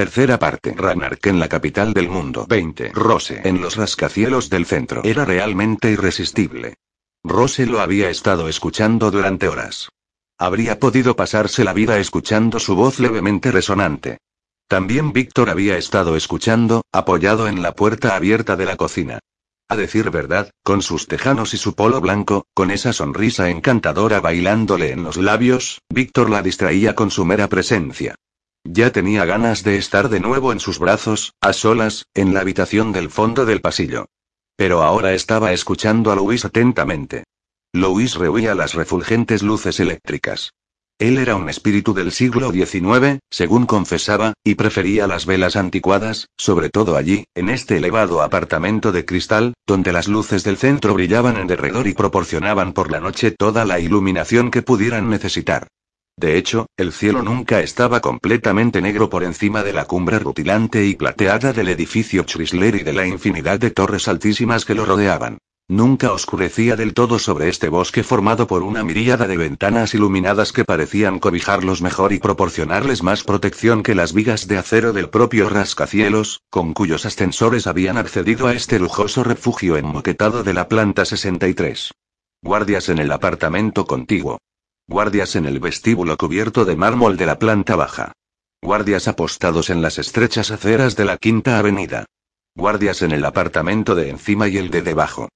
Tercera parte. Ranark en la capital del mundo. 20. Rose en los rascacielos del centro. Era realmente irresistible. Rose lo había estado escuchando durante horas. Habría podido pasarse la vida escuchando su voz levemente resonante. También Víctor había estado escuchando, apoyado en la puerta abierta de la cocina. A decir verdad, con sus tejanos y su polo blanco, con esa sonrisa encantadora bailándole en los labios, Víctor la distraía con su mera presencia. Ya tenía ganas de estar de nuevo en sus brazos, a solas, en la habitación del fondo del pasillo. Pero ahora estaba escuchando a Luis atentamente. Luis rehuía las refulgentes luces eléctricas. Él era un espíritu del siglo XIX, según confesaba, y prefería las velas anticuadas, sobre todo allí, en este elevado apartamento de cristal, donde las luces del centro brillaban en derredor y proporcionaban por la noche toda la iluminación que pudieran necesitar. De hecho, el cielo nunca estaba completamente negro por encima de la cumbre rutilante y plateada del edificio Chrysler y de la infinidad de torres altísimas que lo rodeaban. Nunca oscurecía del todo sobre este bosque formado por una miríada de ventanas iluminadas que parecían cobijarlos mejor y proporcionarles más protección que las vigas de acero del propio rascacielos, con cuyos ascensores habían accedido a este lujoso refugio enmoquetado de la planta 63. Guardias en el apartamento contiguo. Guardias en el vestíbulo cubierto de mármol de la planta baja. Guardias apostados en las estrechas aceras de la Quinta Avenida. Guardias en el apartamento de encima y el de debajo.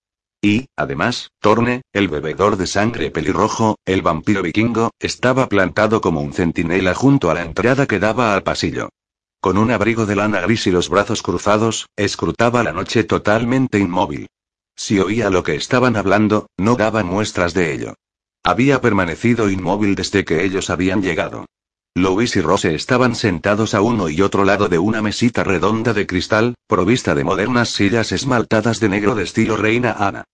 Y, además, Torne, el bebedor de sangre pelirrojo, el vampiro vikingo, estaba plantado como un centinela junto a la entrada que daba al pasillo. Con un abrigo de lana gris y los brazos cruzados, escrutaba la noche totalmente inmóvil. Si oía lo que estaban hablando, no daba muestras de ello. Había permanecido inmóvil desde que ellos habían llegado. Louis y Rose estaban sentados a uno y otro lado de una mesita redonda de cristal, provista de modernas sillas esmaltadas de negro de estilo Reina Ana.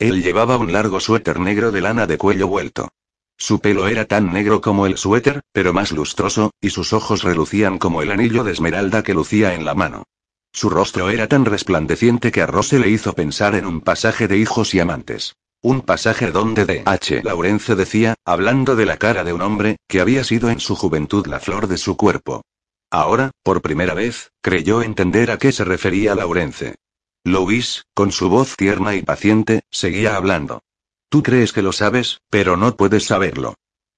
Él llevaba un largo suéter negro de lana de cuello vuelto. Su pelo era tan negro como el suéter, pero más lustroso, y sus ojos relucían como el anillo de esmeralda que lucía en la mano. Su rostro era tan resplandeciente que a Rose le hizo pensar en un pasaje de hijos y amantes. Un pasaje donde D. H. Laurence decía, hablando de la cara de un hombre, que había sido en su juventud la flor de su cuerpo. Ahora, por primera vez, creyó entender a qué se refería Laurence. Louis, con su voz tierna y paciente, seguía hablando. Tú crees que lo sabes, pero no puedes saberlo.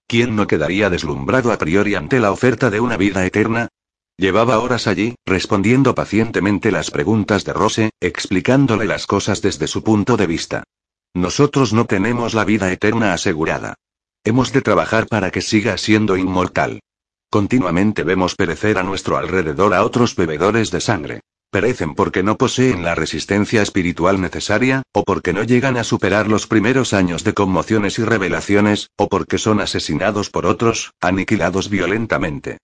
¿Quién no quedaría deslumbrado a priori ante la oferta de una vida eterna? Llevaba horas allí, respondiendo pacientemente las preguntas de Rose, explicándole las cosas desde su punto de vista. Nosotros no tenemos la vida eterna asegurada. Hemos de trabajar para que siga siendo inmortal. Continuamente vemos perecer a nuestro alrededor a otros bebedores de sangre. Perecen porque no poseen la resistencia espiritual necesaria, o porque no llegan a superar los primeros años de conmociones y revelaciones, o porque son asesinados por otros, aniquilados violentamente.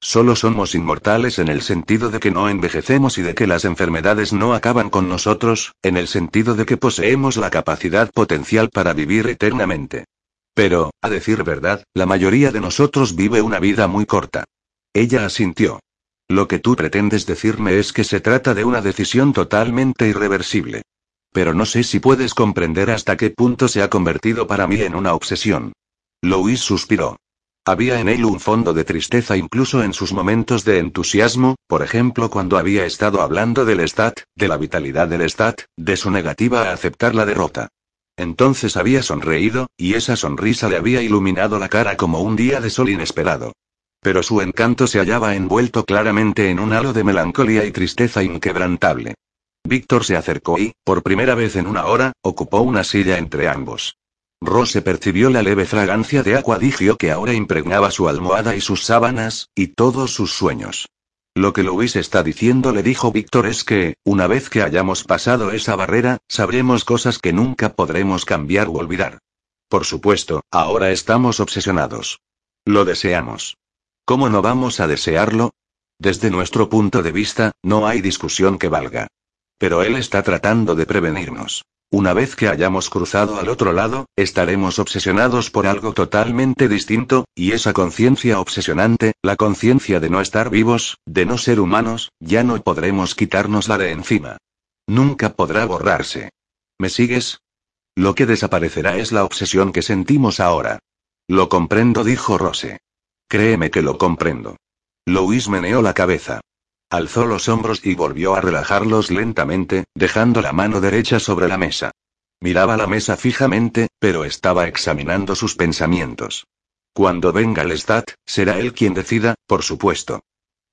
Solo somos inmortales en el sentido de que no envejecemos y de que las enfermedades no acaban con nosotros, en el sentido de que poseemos la capacidad potencial para vivir eternamente. Pero, a decir verdad, la mayoría de nosotros vive una vida muy corta. Ella asintió. Lo que tú pretendes decirme es que se trata de una decisión totalmente irreversible. Pero no sé si puedes comprender hasta qué punto se ha convertido para mí en una obsesión. Louis suspiró. Había en él un fondo de tristeza incluso en sus momentos de entusiasmo, por ejemplo cuando había estado hablando del Stat, de la vitalidad del Stat, de su negativa a aceptar la derrota. Entonces había sonreído, y esa sonrisa le había iluminado la cara como un día de sol inesperado. Pero su encanto se hallaba envuelto claramente en un halo de melancolía y tristeza inquebrantable. Víctor se acercó y, por primera vez en una hora, ocupó una silla entre ambos. Rose percibió la leve fragancia de acuadigio que ahora impregnaba su almohada y sus sábanas, y todos sus sueños. Lo que Luis está diciendo, le dijo Víctor, es que, una vez que hayamos pasado esa barrera, sabremos cosas que nunca podremos cambiar u olvidar. Por supuesto, ahora estamos obsesionados. Lo deseamos. ¿Cómo no vamos a desearlo? Desde nuestro punto de vista, no hay discusión que valga. Pero él está tratando de prevenirnos. Una vez que hayamos cruzado al otro lado, estaremos obsesionados por algo totalmente distinto, y esa conciencia obsesionante, la conciencia de no estar vivos, de no ser humanos, ya no podremos quitárnosla de encima. Nunca podrá borrarse. ¿Me sigues? Lo que desaparecerá es la obsesión que sentimos ahora. Lo comprendo, dijo Rose. Créeme que lo comprendo. Louis meneó la cabeza. Alzó los hombros y volvió a relajarlos lentamente, dejando la mano derecha sobre la mesa. Miraba la mesa fijamente, pero estaba examinando sus pensamientos. Cuando venga el Stat, será él quien decida, por supuesto.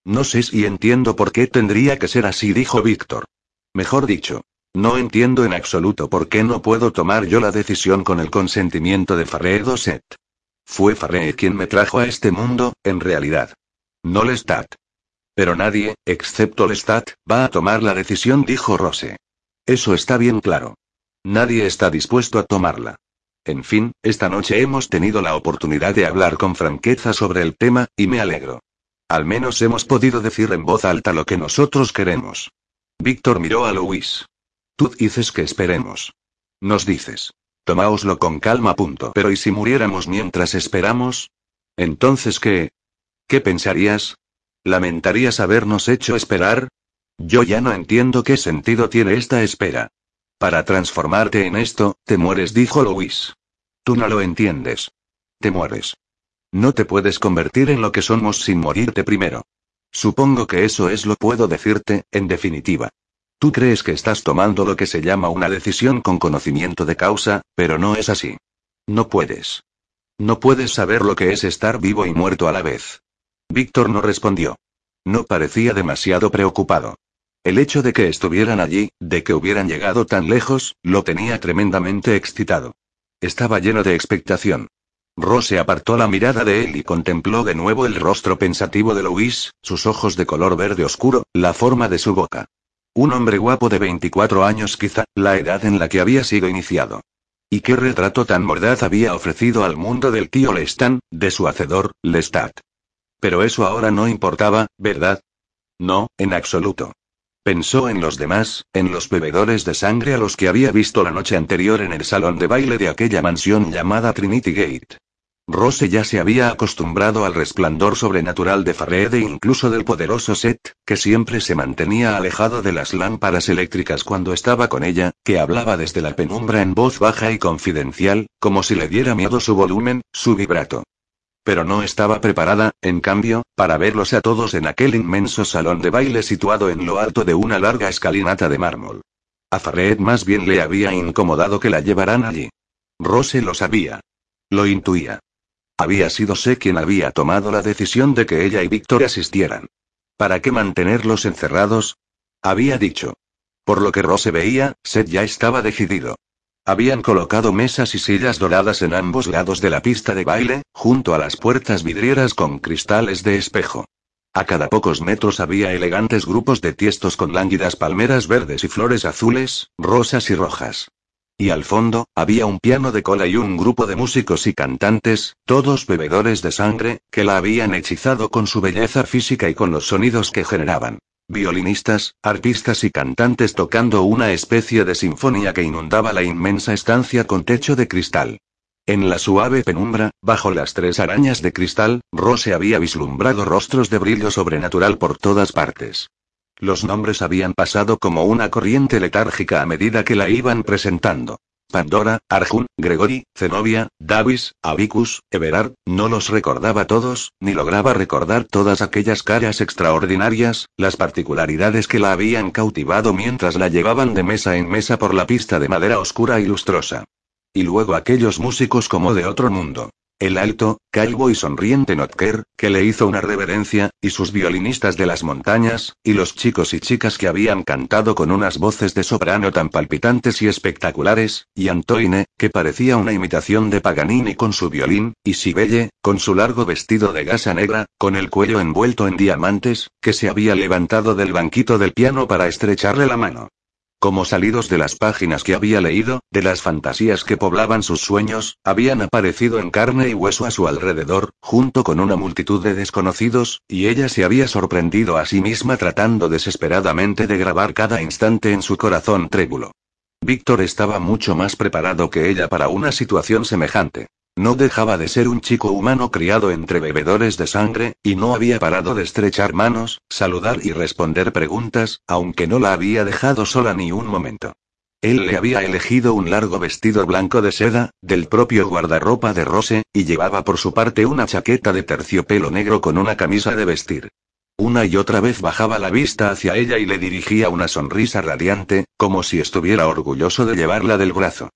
No sé si entiendo por qué tendría que ser así, dijo Víctor. Mejor dicho, no entiendo en absoluto por qué no puedo tomar yo la decisión con el consentimiento de Farré Doset. Fue Farré quien me trajo a este mundo, en realidad. No Lestat. Pero nadie, excepto Lestat, va a tomar la decisión, dijo Rose. Eso está bien claro. Nadie está dispuesto a tomarla. En fin, esta noche hemos tenido la oportunidad de hablar con franqueza sobre el tema, y me alegro. Al menos hemos podido decir en voz alta lo que nosotros queremos. Víctor miró a Luis. Tú dices que esperemos. Nos dices. Tomáoslo con calma, punto. Pero ¿y si muriéramos mientras esperamos? Entonces, ¿qué? ¿Qué pensarías? ¿Lamentarías habernos hecho esperar? Yo ya no entiendo qué sentido tiene esta espera. Para transformarte en esto, te mueres, dijo Luis. Tú no lo entiendes. Te mueres. No te puedes convertir en lo que somos sin morirte primero. Supongo que eso es lo puedo decirte, en definitiva. Tú crees que estás tomando lo que se llama una decisión con conocimiento de causa, pero no es así. No puedes. No puedes saber lo que es estar vivo y muerto a la vez. Víctor no respondió. No parecía demasiado preocupado. El hecho de que estuvieran allí, de que hubieran llegado tan lejos, lo tenía tremendamente excitado. Estaba lleno de expectación. Rose apartó la mirada de él y contempló de nuevo el rostro pensativo de Luis, sus ojos de color verde oscuro, la forma de su boca. Un hombre guapo de 24 años quizá, la edad en la que había sido iniciado. ¿Y qué retrato tan mordaz había ofrecido al mundo del tío Lestan, de su hacedor, Lestat? Pero eso ahora no importaba, ¿verdad? No, en absoluto. Pensó en los demás, en los bebedores de sangre a los que había visto la noche anterior en el salón de baile de aquella mansión llamada Trinity Gate. Rose ya se había acostumbrado al resplandor sobrenatural de Fared e incluso del poderoso Set, que siempre se mantenía alejado de las lámparas eléctricas cuando estaba con ella, que hablaba desde la penumbra en voz baja y confidencial, como si le diera miedo su volumen, su vibrato. Pero no estaba preparada, en cambio, para verlos a todos en aquel inmenso salón de baile situado en lo alto de una larga escalinata de mármol. A Fared más bien le había incomodado que la llevaran allí. Rose lo sabía. Lo intuía. Había sido sé quien había tomado la decisión de que ella y Víctor asistieran. ¿Para qué mantenerlos encerrados? Había dicho. Por lo que Rose veía, Seth ya estaba decidido. Habían colocado mesas y sillas doradas en ambos lados de la pista de baile, junto a las puertas vidrieras con cristales de espejo. A cada pocos metros había elegantes grupos de tiestos con lánguidas palmeras verdes y flores azules, rosas y rojas. Y al fondo, había un piano de cola y un grupo de músicos y cantantes, todos bebedores de sangre, que la habían hechizado con su belleza física y con los sonidos que generaban. Violinistas, arpistas y cantantes tocando una especie de sinfonía que inundaba la inmensa estancia con techo de cristal. En la suave penumbra, bajo las tres arañas de cristal, Rose había vislumbrado rostros de brillo sobrenatural por todas partes. Los nombres habían pasado como una corriente letárgica a medida que la iban presentando. Pandora, Arjun, Gregory, Zenobia, Davis, Abicus, Everard, no los recordaba todos, ni lograba recordar todas aquellas caras extraordinarias, las particularidades que la habían cautivado mientras la llevaban de mesa en mesa por la pista de madera oscura y lustrosa. Y luego aquellos músicos como de otro mundo. El alto, calvo y sonriente Notker, que le hizo una reverencia, y sus violinistas de las montañas, y los chicos y chicas que habían cantado con unas voces de soprano tan palpitantes y espectaculares, y Antoine, que parecía una imitación de Paganini con su violín, y Sibelle, con su largo vestido de gasa negra, con el cuello envuelto en diamantes, que se había levantado del banquito del piano para estrecharle la mano. Como salidos de las páginas que había leído, de las fantasías que poblaban sus sueños, habían aparecido en carne y hueso a su alrededor, junto con una multitud de desconocidos, y ella se había sorprendido a sí misma tratando desesperadamente de grabar cada instante en su corazón trébulo. Víctor estaba mucho más preparado que ella para una situación semejante. No dejaba de ser un chico humano criado entre bebedores de sangre, y no había parado de estrechar manos, saludar y responder preguntas, aunque no la había dejado sola ni un momento. Él le había elegido un largo vestido blanco de seda, del propio guardarropa de Rose, y llevaba por su parte una chaqueta de terciopelo negro con una camisa de vestir. Una y otra vez bajaba la vista hacia ella y le dirigía una sonrisa radiante, como si estuviera orgulloso de llevarla del brazo.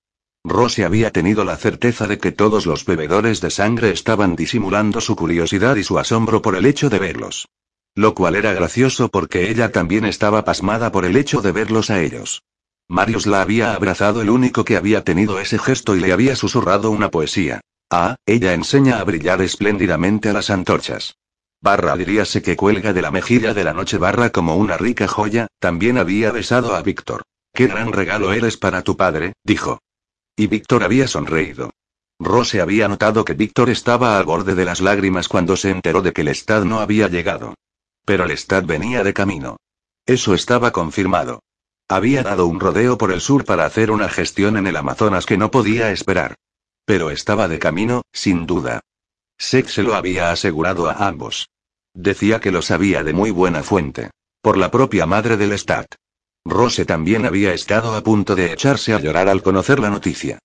Rose había tenido la certeza de que todos los bebedores de sangre estaban disimulando su curiosidad y su asombro por el hecho de verlos. Lo cual era gracioso porque ella también estaba pasmada por el hecho de verlos a ellos. Marius la había abrazado el único que había tenido ese gesto y le había susurrado una poesía. Ah, ella enseña a brillar espléndidamente a las antorchas. Barra diríase que cuelga de la mejilla de la noche barra como una rica joya, también había besado a Víctor. Qué gran regalo eres para tu padre, dijo. Y Víctor había sonreído. Rose había notado que Víctor estaba al borde de las lágrimas cuando se enteró de que el Estad no había llegado. Pero el Estad venía de camino. Eso estaba confirmado. Había dado un rodeo por el sur para hacer una gestión en el Amazonas que no podía esperar. Pero estaba de camino, sin duda. Sex se lo había asegurado a ambos. Decía que lo sabía de muy buena fuente. Por la propia madre del Estad. Rose también había estado a punto de echarse a llorar al conocer la noticia.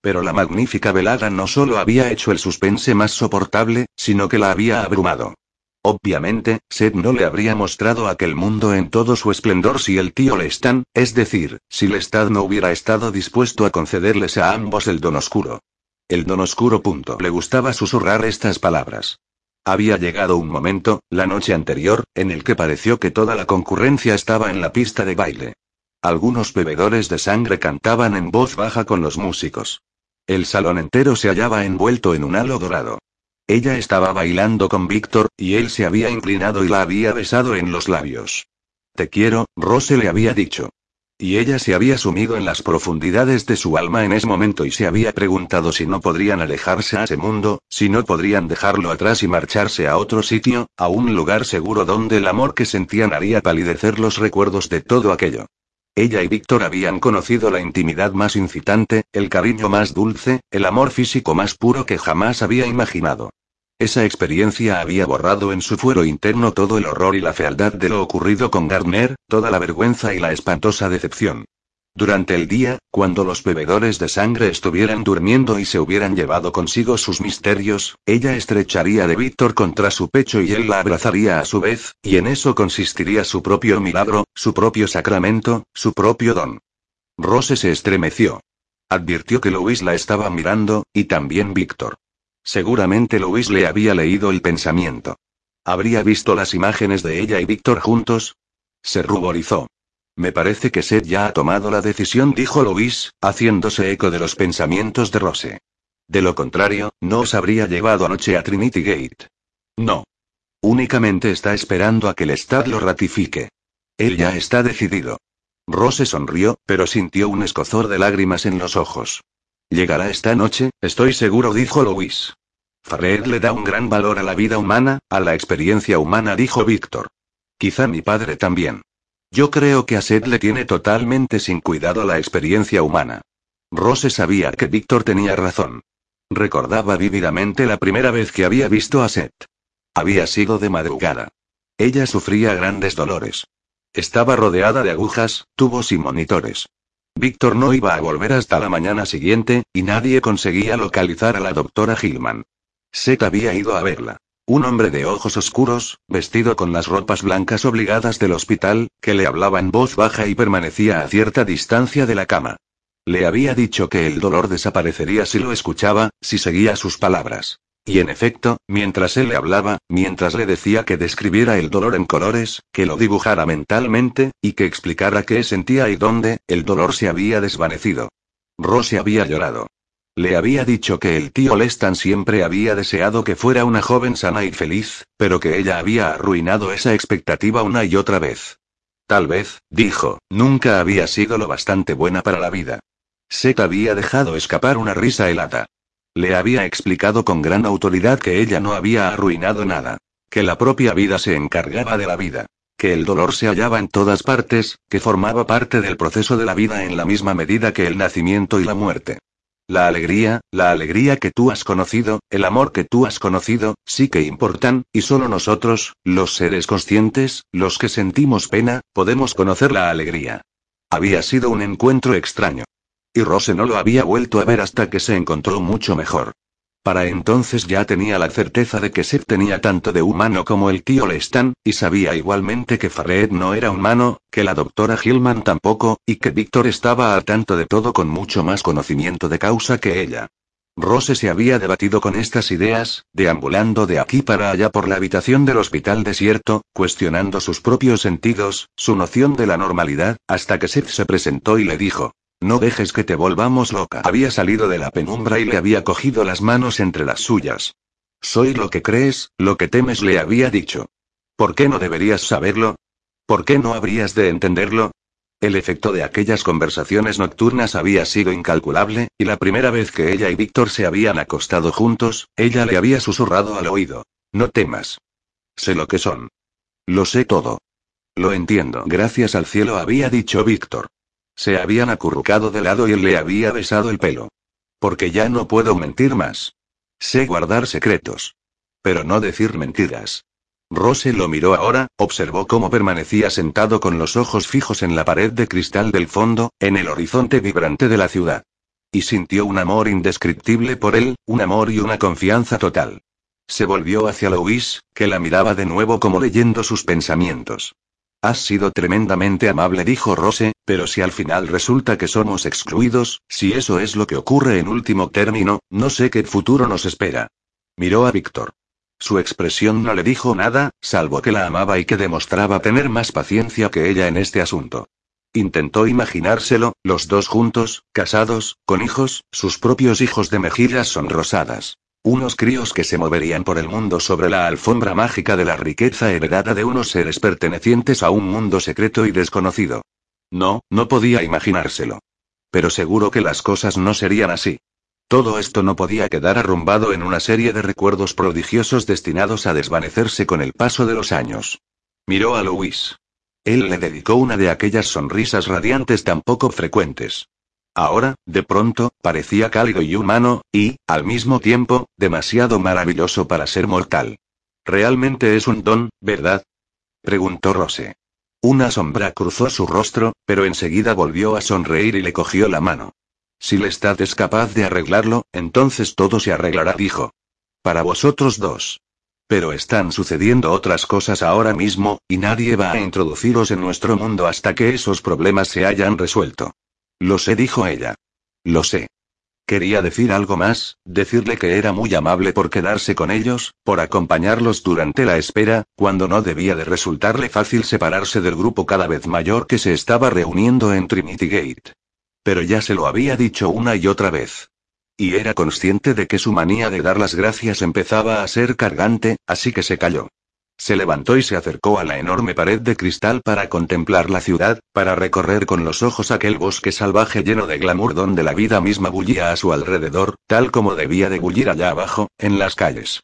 Pero la magnífica velada no solo había hecho el suspense más soportable, sino que la había abrumado. Obviamente, Seth no le habría mostrado aquel mundo en todo su esplendor si el tío Lestan, es decir, si Lestat no hubiera estado dispuesto a concederles a ambos el don oscuro. El don oscuro. Le gustaba susurrar estas palabras. Había llegado un momento, la noche anterior, en el que pareció que toda la concurrencia estaba en la pista de baile. Algunos bebedores de sangre cantaban en voz baja con los músicos. El salón entero se hallaba envuelto en un halo dorado. Ella estaba bailando con Víctor, y él se había inclinado y la había besado en los labios. Te quiero, Rose le había dicho. Y ella se había sumido en las profundidades de su alma en ese momento y se había preguntado si no podrían alejarse a ese mundo, si no podrían dejarlo atrás y marcharse a otro sitio, a un lugar seguro donde el amor que sentían haría palidecer los recuerdos de todo aquello. Ella y Víctor habían conocido la intimidad más incitante, el cariño más dulce, el amor físico más puro que jamás había imaginado. Esa experiencia había borrado en su fuero interno todo el horror y la fealdad de lo ocurrido con Gardner, toda la vergüenza y la espantosa decepción. Durante el día, cuando los bebedores de sangre estuvieran durmiendo y se hubieran llevado consigo sus misterios, ella estrecharía de Víctor contra su pecho y él la abrazaría a su vez, y en eso consistiría su propio milagro, su propio sacramento, su propio don. Rose se estremeció. Advirtió que Luis la estaba mirando, y también Víctor. Seguramente Luis le había leído el pensamiento. ¿Habría visto las imágenes de ella y Víctor juntos? Se ruborizó. Me parece que Seth ya ha tomado la decisión, dijo Luis, haciéndose eco de los pensamientos de Rose. De lo contrario, no os habría llevado anoche a Trinity Gate. No. Únicamente está esperando a que el Estado lo ratifique. Él ya está decidido. Rose sonrió, pero sintió un escozor de lágrimas en los ojos. Llegará esta noche, estoy seguro, dijo Louis. Farrer le da un gran valor a la vida humana, a la experiencia humana, dijo Víctor. Quizá mi padre también. Yo creo que a Seth le tiene totalmente sin cuidado la experiencia humana. Rose sabía que Víctor tenía razón. Recordaba vívidamente la primera vez que había visto a Seth. Había sido de madrugada. Ella sufría grandes dolores. Estaba rodeada de agujas, tubos y monitores. Víctor no iba a volver hasta la mañana siguiente, y nadie conseguía localizar a la doctora Hillman. Seth había ido a verla. Un hombre de ojos oscuros, vestido con las ropas blancas obligadas del hospital, que le hablaba en voz baja y permanecía a cierta distancia de la cama. Le había dicho que el dolor desaparecería si lo escuchaba, si seguía sus palabras. Y en efecto, mientras él le hablaba, mientras le decía que describiera el dolor en colores, que lo dibujara mentalmente, y que explicara qué sentía y dónde, el dolor se había desvanecido. Rose había llorado. Le había dicho que el tío Lestan siempre había deseado que fuera una joven sana y feliz, pero que ella había arruinado esa expectativa una y otra vez. Tal vez, dijo, nunca había sido lo bastante buena para la vida. Seth había dejado escapar una risa helada. Le había explicado con gran autoridad que ella no había arruinado nada. Que la propia vida se encargaba de la vida. Que el dolor se hallaba en todas partes, que formaba parte del proceso de la vida en la misma medida que el nacimiento y la muerte. La alegría, la alegría que tú has conocido, el amor que tú has conocido, sí que importan, y solo nosotros, los seres conscientes, los que sentimos pena, podemos conocer la alegría. Había sido un encuentro extraño. Y Rose no lo había vuelto a ver hasta que se encontró mucho mejor. Para entonces ya tenía la certeza de que Seth tenía tanto de humano como el tío Lestan, y sabía igualmente que Farred no era humano, que la doctora Hillman tampoco, y que Víctor estaba al tanto de todo con mucho más conocimiento de causa que ella. Rose se había debatido con estas ideas, deambulando de aquí para allá por la habitación del hospital desierto, cuestionando sus propios sentidos, su noción de la normalidad, hasta que Seth se presentó y le dijo, no dejes que te volvamos loca. Había salido de la penumbra y le había cogido las manos entre las suyas. Soy lo que crees, lo que temes, le había dicho. ¿Por qué no deberías saberlo? ¿Por qué no habrías de entenderlo? El efecto de aquellas conversaciones nocturnas había sido incalculable, y la primera vez que ella y Víctor se habían acostado juntos, ella le había susurrado al oído. No temas. Sé lo que son. Lo sé todo. Lo entiendo. Gracias al cielo había dicho Víctor. Se habían acurrucado de lado y él le había besado el pelo. Porque ya no puedo mentir más. Sé guardar secretos. Pero no decir mentiras. Rose lo miró ahora, observó cómo permanecía sentado con los ojos fijos en la pared de cristal del fondo, en el horizonte vibrante de la ciudad. Y sintió un amor indescriptible por él, un amor y una confianza total. Se volvió hacia Louis, que la miraba de nuevo como leyendo sus pensamientos. Has sido tremendamente amable, dijo Rose, pero si al final resulta que somos excluidos, si eso es lo que ocurre en último término, no sé qué futuro nos espera. Miró a Víctor. Su expresión no le dijo nada, salvo que la amaba y que demostraba tener más paciencia que ella en este asunto. Intentó imaginárselo, los dos juntos, casados, con hijos, sus propios hijos de mejillas sonrosadas. Unos críos que se moverían por el mundo sobre la alfombra mágica de la riqueza heredada de unos seres pertenecientes a un mundo secreto y desconocido. No, no podía imaginárselo. Pero seguro que las cosas no serían así. Todo esto no podía quedar arrumbado en una serie de recuerdos prodigiosos destinados a desvanecerse con el paso de los años. Miró a Luis. Él le dedicó una de aquellas sonrisas radiantes tan poco frecuentes. Ahora, de pronto, parecía cálido y humano, y, al mismo tiempo, demasiado maravilloso para ser mortal. Realmente es un don, ¿verdad? preguntó Rose. Una sombra cruzó su rostro, pero enseguida volvió a sonreír y le cogió la mano. Si Lestat es capaz de arreglarlo, entonces todo se arreglará, dijo. Para vosotros dos. Pero están sucediendo otras cosas ahora mismo, y nadie va a introduciros en nuestro mundo hasta que esos problemas se hayan resuelto. Lo sé, dijo ella. Lo sé. Quería decir algo más, decirle que era muy amable por quedarse con ellos, por acompañarlos durante la espera, cuando no debía de resultarle fácil separarse del grupo cada vez mayor que se estaba reuniendo en Trinity Gate. Pero ya se lo había dicho una y otra vez. Y era consciente de que su manía de dar las gracias empezaba a ser cargante, así que se calló. Se levantó y se acercó a la enorme pared de cristal para contemplar la ciudad, para recorrer con los ojos aquel bosque salvaje lleno de glamour donde la vida misma bullía a su alrededor, tal como debía de bullir allá abajo, en las calles.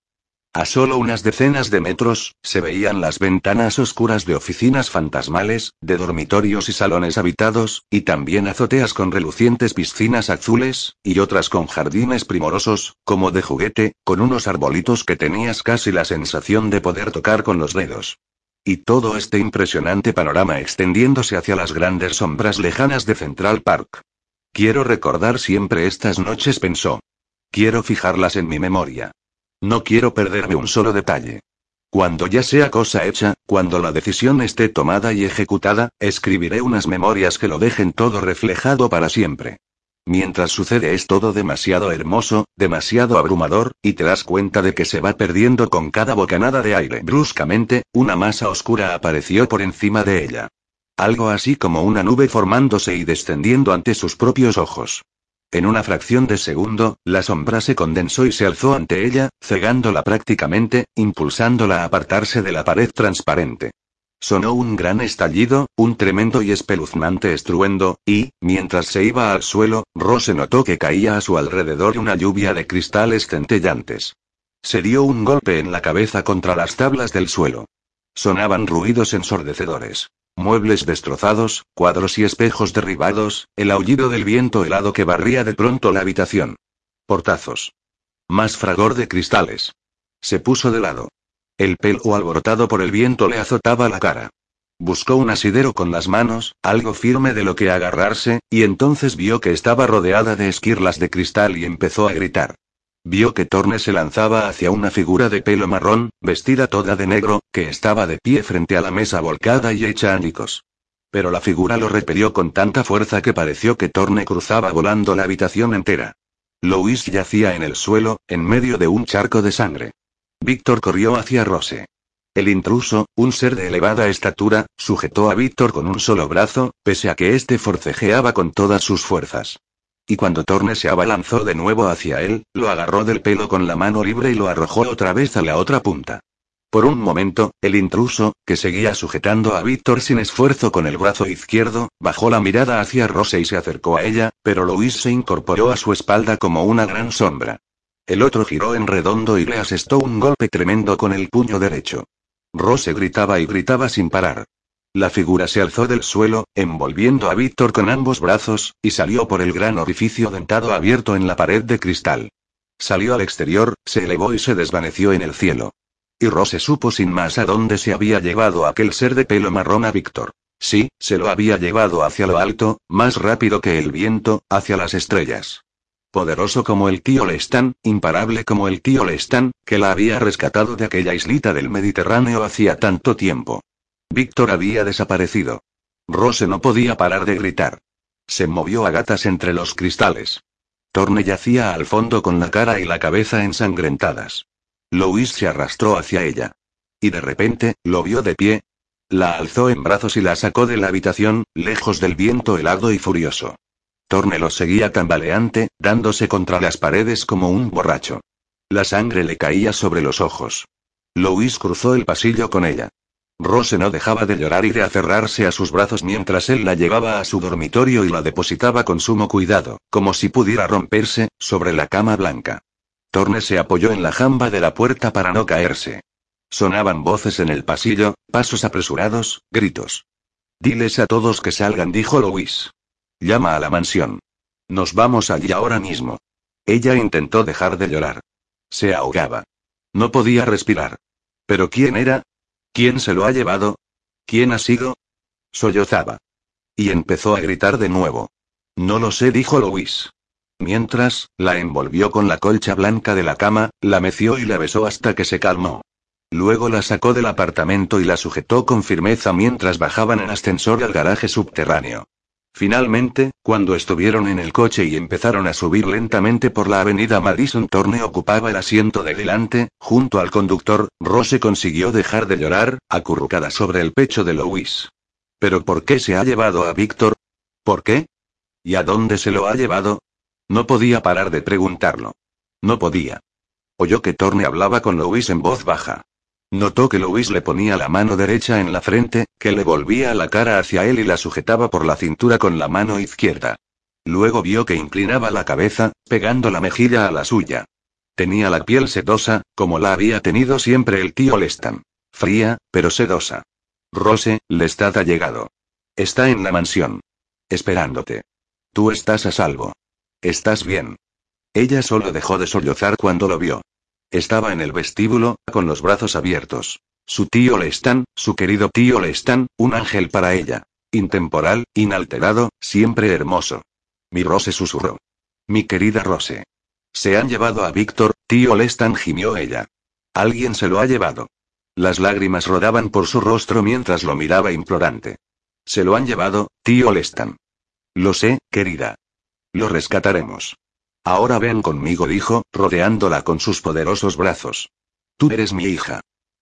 A solo unas decenas de metros, se veían las ventanas oscuras de oficinas fantasmales, de dormitorios y salones habitados, y también azoteas con relucientes piscinas azules, y otras con jardines primorosos, como de juguete, con unos arbolitos que tenías casi la sensación de poder tocar con los dedos. Y todo este impresionante panorama extendiéndose hacia las grandes sombras lejanas de Central Park. Quiero recordar siempre estas noches, pensó. Quiero fijarlas en mi memoria. No quiero perderme un solo detalle. Cuando ya sea cosa hecha, cuando la decisión esté tomada y ejecutada, escribiré unas memorias que lo dejen todo reflejado para siempre. Mientras sucede es todo demasiado hermoso, demasiado abrumador, y te das cuenta de que se va perdiendo con cada bocanada de aire. Bruscamente, una masa oscura apareció por encima de ella. Algo así como una nube formándose y descendiendo ante sus propios ojos. En una fracción de segundo, la sombra se condensó y se alzó ante ella, cegándola prácticamente, impulsándola a apartarse de la pared transparente. Sonó un gran estallido, un tremendo y espeluznante estruendo, y, mientras se iba al suelo, Rose notó que caía a su alrededor una lluvia de cristales centellantes. Se dio un golpe en la cabeza contra las tablas del suelo. Sonaban ruidos ensordecedores. Muebles destrozados, cuadros y espejos derribados, el aullido del viento helado que barría de pronto la habitación. Portazos. Más fragor de cristales. Se puso de lado. El pelo alborotado por el viento le azotaba la cara. Buscó un asidero con las manos, algo firme de lo que agarrarse, y entonces vio que estaba rodeada de esquirlas de cristal y empezó a gritar. Vio que Torne se lanzaba hacia una figura de pelo marrón, vestida toda de negro, que estaba de pie frente a la mesa volcada y hecha añicos. Pero la figura lo repelió con tanta fuerza que pareció que Torne cruzaba volando la habitación entera. Louis yacía en el suelo, en medio de un charco de sangre. Víctor corrió hacia Rose. El intruso, un ser de elevada estatura, sujetó a Víctor con un solo brazo, pese a que éste forcejeaba con todas sus fuerzas. Y cuando Torne se abalanzó de nuevo hacia él, lo agarró del pelo con la mano libre y lo arrojó otra vez a la otra punta. Por un momento, el intruso, que seguía sujetando a Víctor sin esfuerzo con el brazo izquierdo, bajó la mirada hacia Rose y se acercó a ella, pero Luis se incorporó a su espalda como una gran sombra. El otro giró en redondo y le asestó un golpe tremendo con el puño derecho. Rose gritaba y gritaba sin parar. La figura se alzó del suelo, envolviendo a Víctor con ambos brazos, y salió por el gran orificio dentado abierto en la pared de cristal. Salió al exterior, se elevó y se desvaneció en el cielo. Y Rose supo sin más a dónde se había llevado aquel ser de pelo marrón a Víctor. Sí, se lo había llevado hacia lo alto, más rápido que el viento, hacia las estrellas. Poderoso como el tío Lestan, imparable como el tío Lestan, que la había rescatado de aquella islita del Mediterráneo hacía tanto tiempo. Víctor había desaparecido. Rose no podía parar de gritar. Se movió a gatas entre los cristales. Torne yacía al fondo con la cara y la cabeza ensangrentadas. Louis se arrastró hacia ella. Y de repente, lo vio de pie. La alzó en brazos y la sacó de la habitación, lejos del viento helado y furioso. Torne lo seguía tambaleante, dándose contra las paredes como un borracho. La sangre le caía sobre los ojos. Louis cruzó el pasillo con ella. Rose no dejaba de llorar y de aferrarse a sus brazos mientras él la llevaba a su dormitorio y la depositaba con sumo cuidado, como si pudiera romperse, sobre la cama blanca. Torne se apoyó en la jamba de la puerta para no caerse. Sonaban voces en el pasillo, pasos apresurados, gritos. Diles a todos que salgan, dijo Louis. Llama a la mansión. Nos vamos allí ahora mismo. Ella intentó dejar de llorar. Se ahogaba. No podía respirar. ¿Pero quién era? ¿Quién se lo ha llevado? ¿Quién ha sido? Sollozaba. Y empezó a gritar de nuevo. No lo sé, dijo Louis. Mientras, la envolvió con la colcha blanca de la cama, la meció y la besó hasta que se calmó. Luego la sacó del apartamento y la sujetó con firmeza mientras bajaban en ascensor al garaje subterráneo. Finalmente, cuando estuvieron en el coche y empezaron a subir lentamente por la avenida Madison Torne ocupaba el asiento de delante, junto al conductor, Rose consiguió dejar de llorar, acurrucada sobre el pecho de Louis. ¿Pero por qué se ha llevado a Víctor? ¿Por qué? ¿Y a dónde se lo ha llevado? No podía parar de preguntarlo. No podía. Oyó que Torne hablaba con Louis en voz baja. Notó que Louis le ponía la mano derecha en la frente, que le volvía la cara hacia él y la sujetaba por la cintura con la mano izquierda. Luego vio que inclinaba la cabeza, pegando la mejilla a la suya. Tenía la piel sedosa, como la había tenido siempre el tío Lestan. Fría, pero sedosa. Rose, Lestat ha llegado. Está en la mansión. Esperándote. Tú estás a salvo. Estás bien. Ella solo dejó de sollozar cuando lo vio. Estaba en el vestíbulo, con los brazos abiertos. Su tío Lestan, su querido tío Lestan, un ángel para ella. Intemporal, inalterado, siempre hermoso. Mi Rose susurró. Mi querida Rose. Se han llevado a Víctor, tío Lestan gimió ella. Alguien se lo ha llevado. Las lágrimas rodaban por su rostro mientras lo miraba implorante. Se lo han llevado, tío Lestan. Lo sé, querida. Lo rescataremos. Ahora ven conmigo, dijo, rodeándola con sus poderosos brazos. Tú eres mi hija.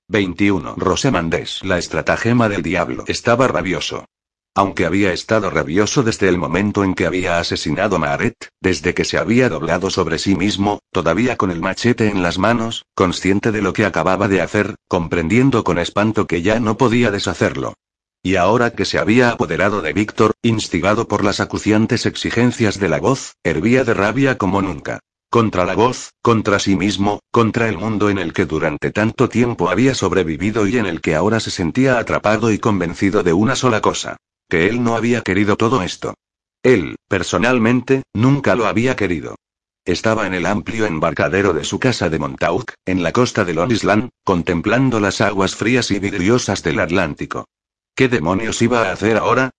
21. Rosamandés, la estratagema del diablo, estaba rabioso. Aunque había estado rabioso desde el momento en que había asesinado a Maret, desde que se había doblado sobre sí mismo, todavía con el machete en las manos, consciente de lo que acababa de hacer, comprendiendo con espanto que ya no podía deshacerlo. Y ahora que se había apoderado de Víctor, instigado por las acuciantes exigencias de la voz, hervía de rabia como nunca. Contra la voz, contra sí mismo, contra el mundo en el que durante tanto tiempo había sobrevivido y en el que ahora se sentía atrapado y convencido de una sola cosa. Que él no había querido todo esto. Él, personalmente, nunca lo había querido. Estaba en el amplio embarcadero de su casa de Montauk, en la costa de Long Island, contemplando las aguas frías y vidriosas del Atlántico. ¿Qué demonios iba a hacer ahora?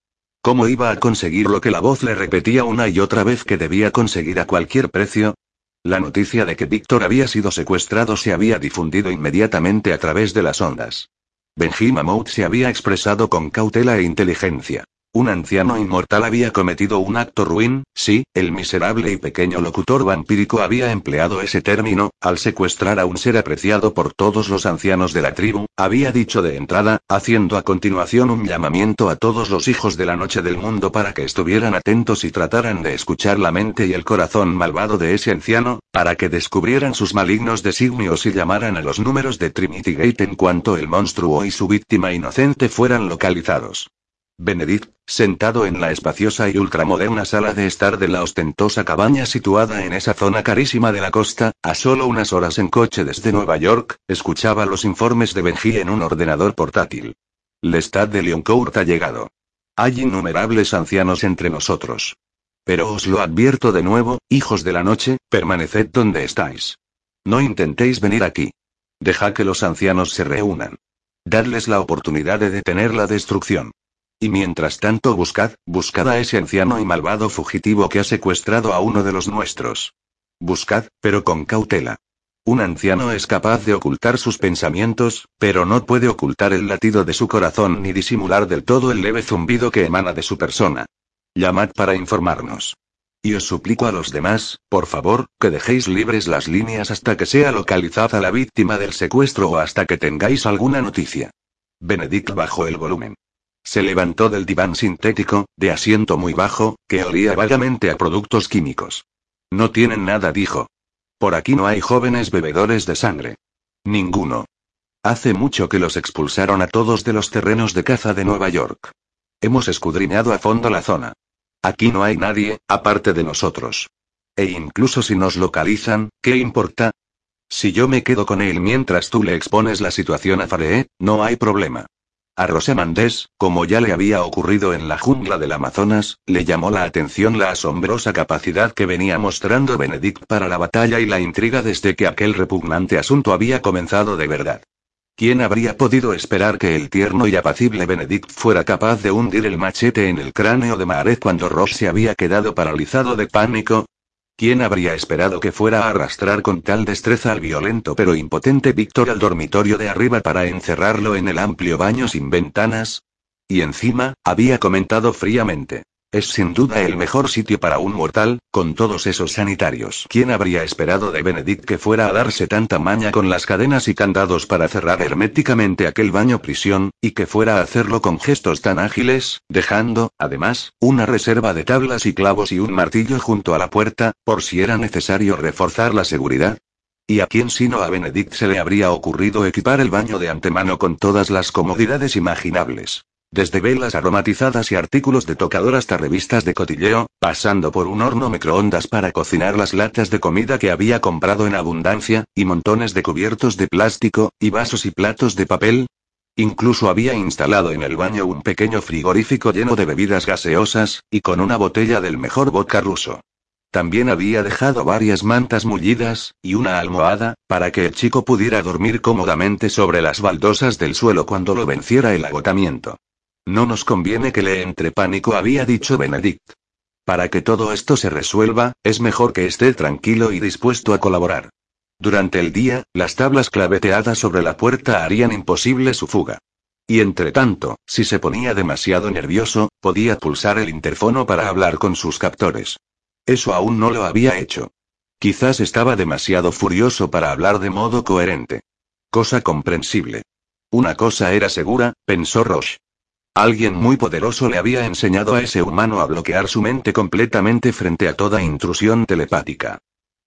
¿Cómo iba a conseguir lo que la voz le repetía una y otra vez que debía conseguir a cualquier precio? La noticia de que Víctor había sido secuestrado se había difundido inmediatamente a través de las ondas. Benji Mamoud se había expresado con cautela e inteligencia. Un anciano inmortal había cometido un acto ruin, sí, el miserable y pequeño locutor vampírico había empleado ese término, al secuestrar a un ser apreciado por todos los ancianos de la tribu, había dicho de entrada, haciendo a continuación un llamamiento a todos los hijos de la noche del mundo para que estuvieran atentos y trataran de escuchar la mente y el corazón malvado de ese anciano, para que descubrieran sus malignos designios y llamaran a los números de Trinity Gate en cuanto el monstruo y su víctima inocente fueran localizados. Benedict, sentado en la espaciosa y ultramoderna sala de estar de la ostentosa cabaña situada en esa zona carísima de la costa, a solo unas horas en coche desde Nueva York, escuchaba los informes de Benji en un ordenador portátil. Lestat de Lioncourt ha llegado. Hay innumerables ancianos entre nosotros. Pero os lo advierto de nuevo, hijos de la noche, permaneced donde estáis. No intentéis venir aquí. Dejad que los ancianos se reúnan. Dadles la oportunidad de detener la destrucción. Y mientras tanto buscad, buscad a ese anciano y malvado fugitivo que ha secuestrado a uno de los nuestros. Buscad, pero con cautela. Un anciano es capaz de ocultar sus pensamientos, pero no puede ocultar el latido de su corazón ni disimular del todo el leve zumbido que emana de su persona. Llamad para informarnos. Y os suplico a los demás, por favor, que dejéis libres las líneas hasta que sea localizada la víctima del secuestro o hasta que tengáis alguna noticia. Benedict bajó el volumen. Se levantó del diván sintético, de asiento muy bajo, que olía vagamente a productos químicos. No tienen nada, dijo. Por aquí no hay jóvenes bebedores de sangre. Ninguno. Hace mucho que los expulsaron a todos de los terrenos de caza de Nueva York. Hemos escudriñado a fondo la zona. Aquí no hay nadie, aparte de nosotros. E incluso si nos localizan, ¿qué importa? Si yo me quedo con él mientras tú le expones la situación a Faree, no hay problema. A Rosamandés, como ya le había ocurrido en la jungla del Amazonas, le llamó la atención la asombrosa capacidad que venía mostrando Benedict para la batalla y la intriga desde que aquel repugnante asunto había comenzado de verdad. ¿Quién habría podido esperar que el tierno y apacible Benedict fuera capaz de hundir el machete en el cráneo de Maret cuando Ross se había quedado paralizado de pánico? ¿Quién habría esperado que fuera a arrastrar con tal destreza al violento pero impotente Víctor al dormitorio de arriba para encerrarlo en el amplio baño sin ventanas? Y encima, había comentado fríamente. Es sin duda el mejor sitio para un mortal, con todos esos sanitarios. ¿Quién habría esperado de Benedict que fuera a darse tanta maña con las cadenas y candados para cerrar herméticamente aquel baño prisión, y que fuera a hacerlo con gestos tan ágiles, dejando, además, una reserva de tablas y clavos y un martillo junto a la puerta, por si era necesario reforzar la seguridad? ¿Y a quién sino a Benedict se le habría ocurrido equipar el baño de antemano con todas las comodidades imaginables? Desde velas aromatizadas y artículos de tocador hasta revistas de cotilleo, pasando por un horno microondas para cocinar las latas de comida que había comprado en abundancia, y montones de cubiertos de plástico, y vasos y platos de papel. Incluso había instalado en el baño un pequeño frigorífico lleno de bebidas gaseosas, y con una botella del mejor vodka ruso. También había dejado varias mantas mullidas, y una almohada, para que el chico pudiera dormir cómodamente sobre las baldosas del suelo cuando lo venciera el agotamiento. No nos conviene que le entre pánico, había dicho Benedict. Para que todo esto se resuelva, es mejor que esté tranquilo y dispuesto a colaborar. Durante el día, las tablas claveteadas sobre la puerta harían imposible su fuga. Y entre tanto, si se ponía demasiado nervioso, podía pulsar el interfono para hablar con sus captores. Eso aún no lo había hecho. Quizás estaba demasiado furioso para hablar de modo coherente. Cosa comprensible. Una cosa era segura, pensó Roche. Alguien muy poderoso le había enseñado a ese humano a bloquear su mente completamente frente a toda intrusión telepática.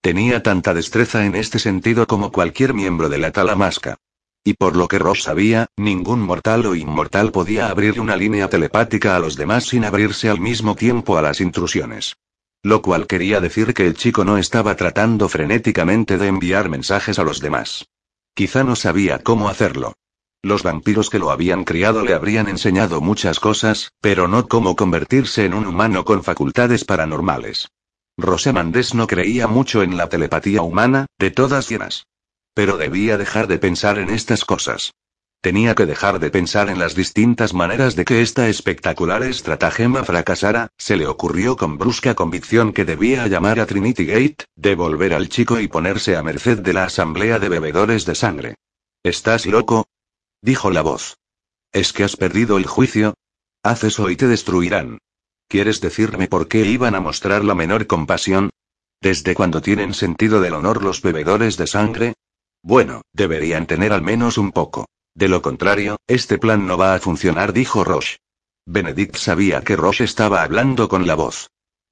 Tenía tanta destreza en este sentido como cualquier miembro de la Talamasca. Y por lo que Ross sabía, ningún mortal o inmortal podía abrir una línea telepática a los demás sin abrirse al mismo tiempo a las intrusiones. Lo cual quería decir que el chico no estaba tratando frenéticamente de enviar mensajes a los demás. Quizá no sabía cómo hacerlo. Los vampiros que lo habían criado le habrían enseñado muchas cosas, pero no cómo convertirse en un humano con facultades paranormales. Rosamandés no creía mucho en la telepatía humana, de todas llenas. Pero debía dejar de pensar en estas cosas. Tenía que dejar de pensar en las distintas maneras de que esta espectacular estratagema fracasara, se le ocurrió con brusca convicción que debía llamar a Trinity Gate, devolver al chico y ponerse a merced de la asamblea de bebedores de sangre. ¿Estás loco? Dijo la voz. ¿Es que has perdido el juicio? Haz eso y te destruirán. ¿Quieres decirme por qué iban a mostrar la menor compasión? ¿Desde cuando tienen sentido del honor los bebedores de sangre? Bueno, deberían tener al menos un poco. De lo contrario, este plan no va a funcionar, dijo Roche. Benedict sabía que Roche estaba hablando con la voz.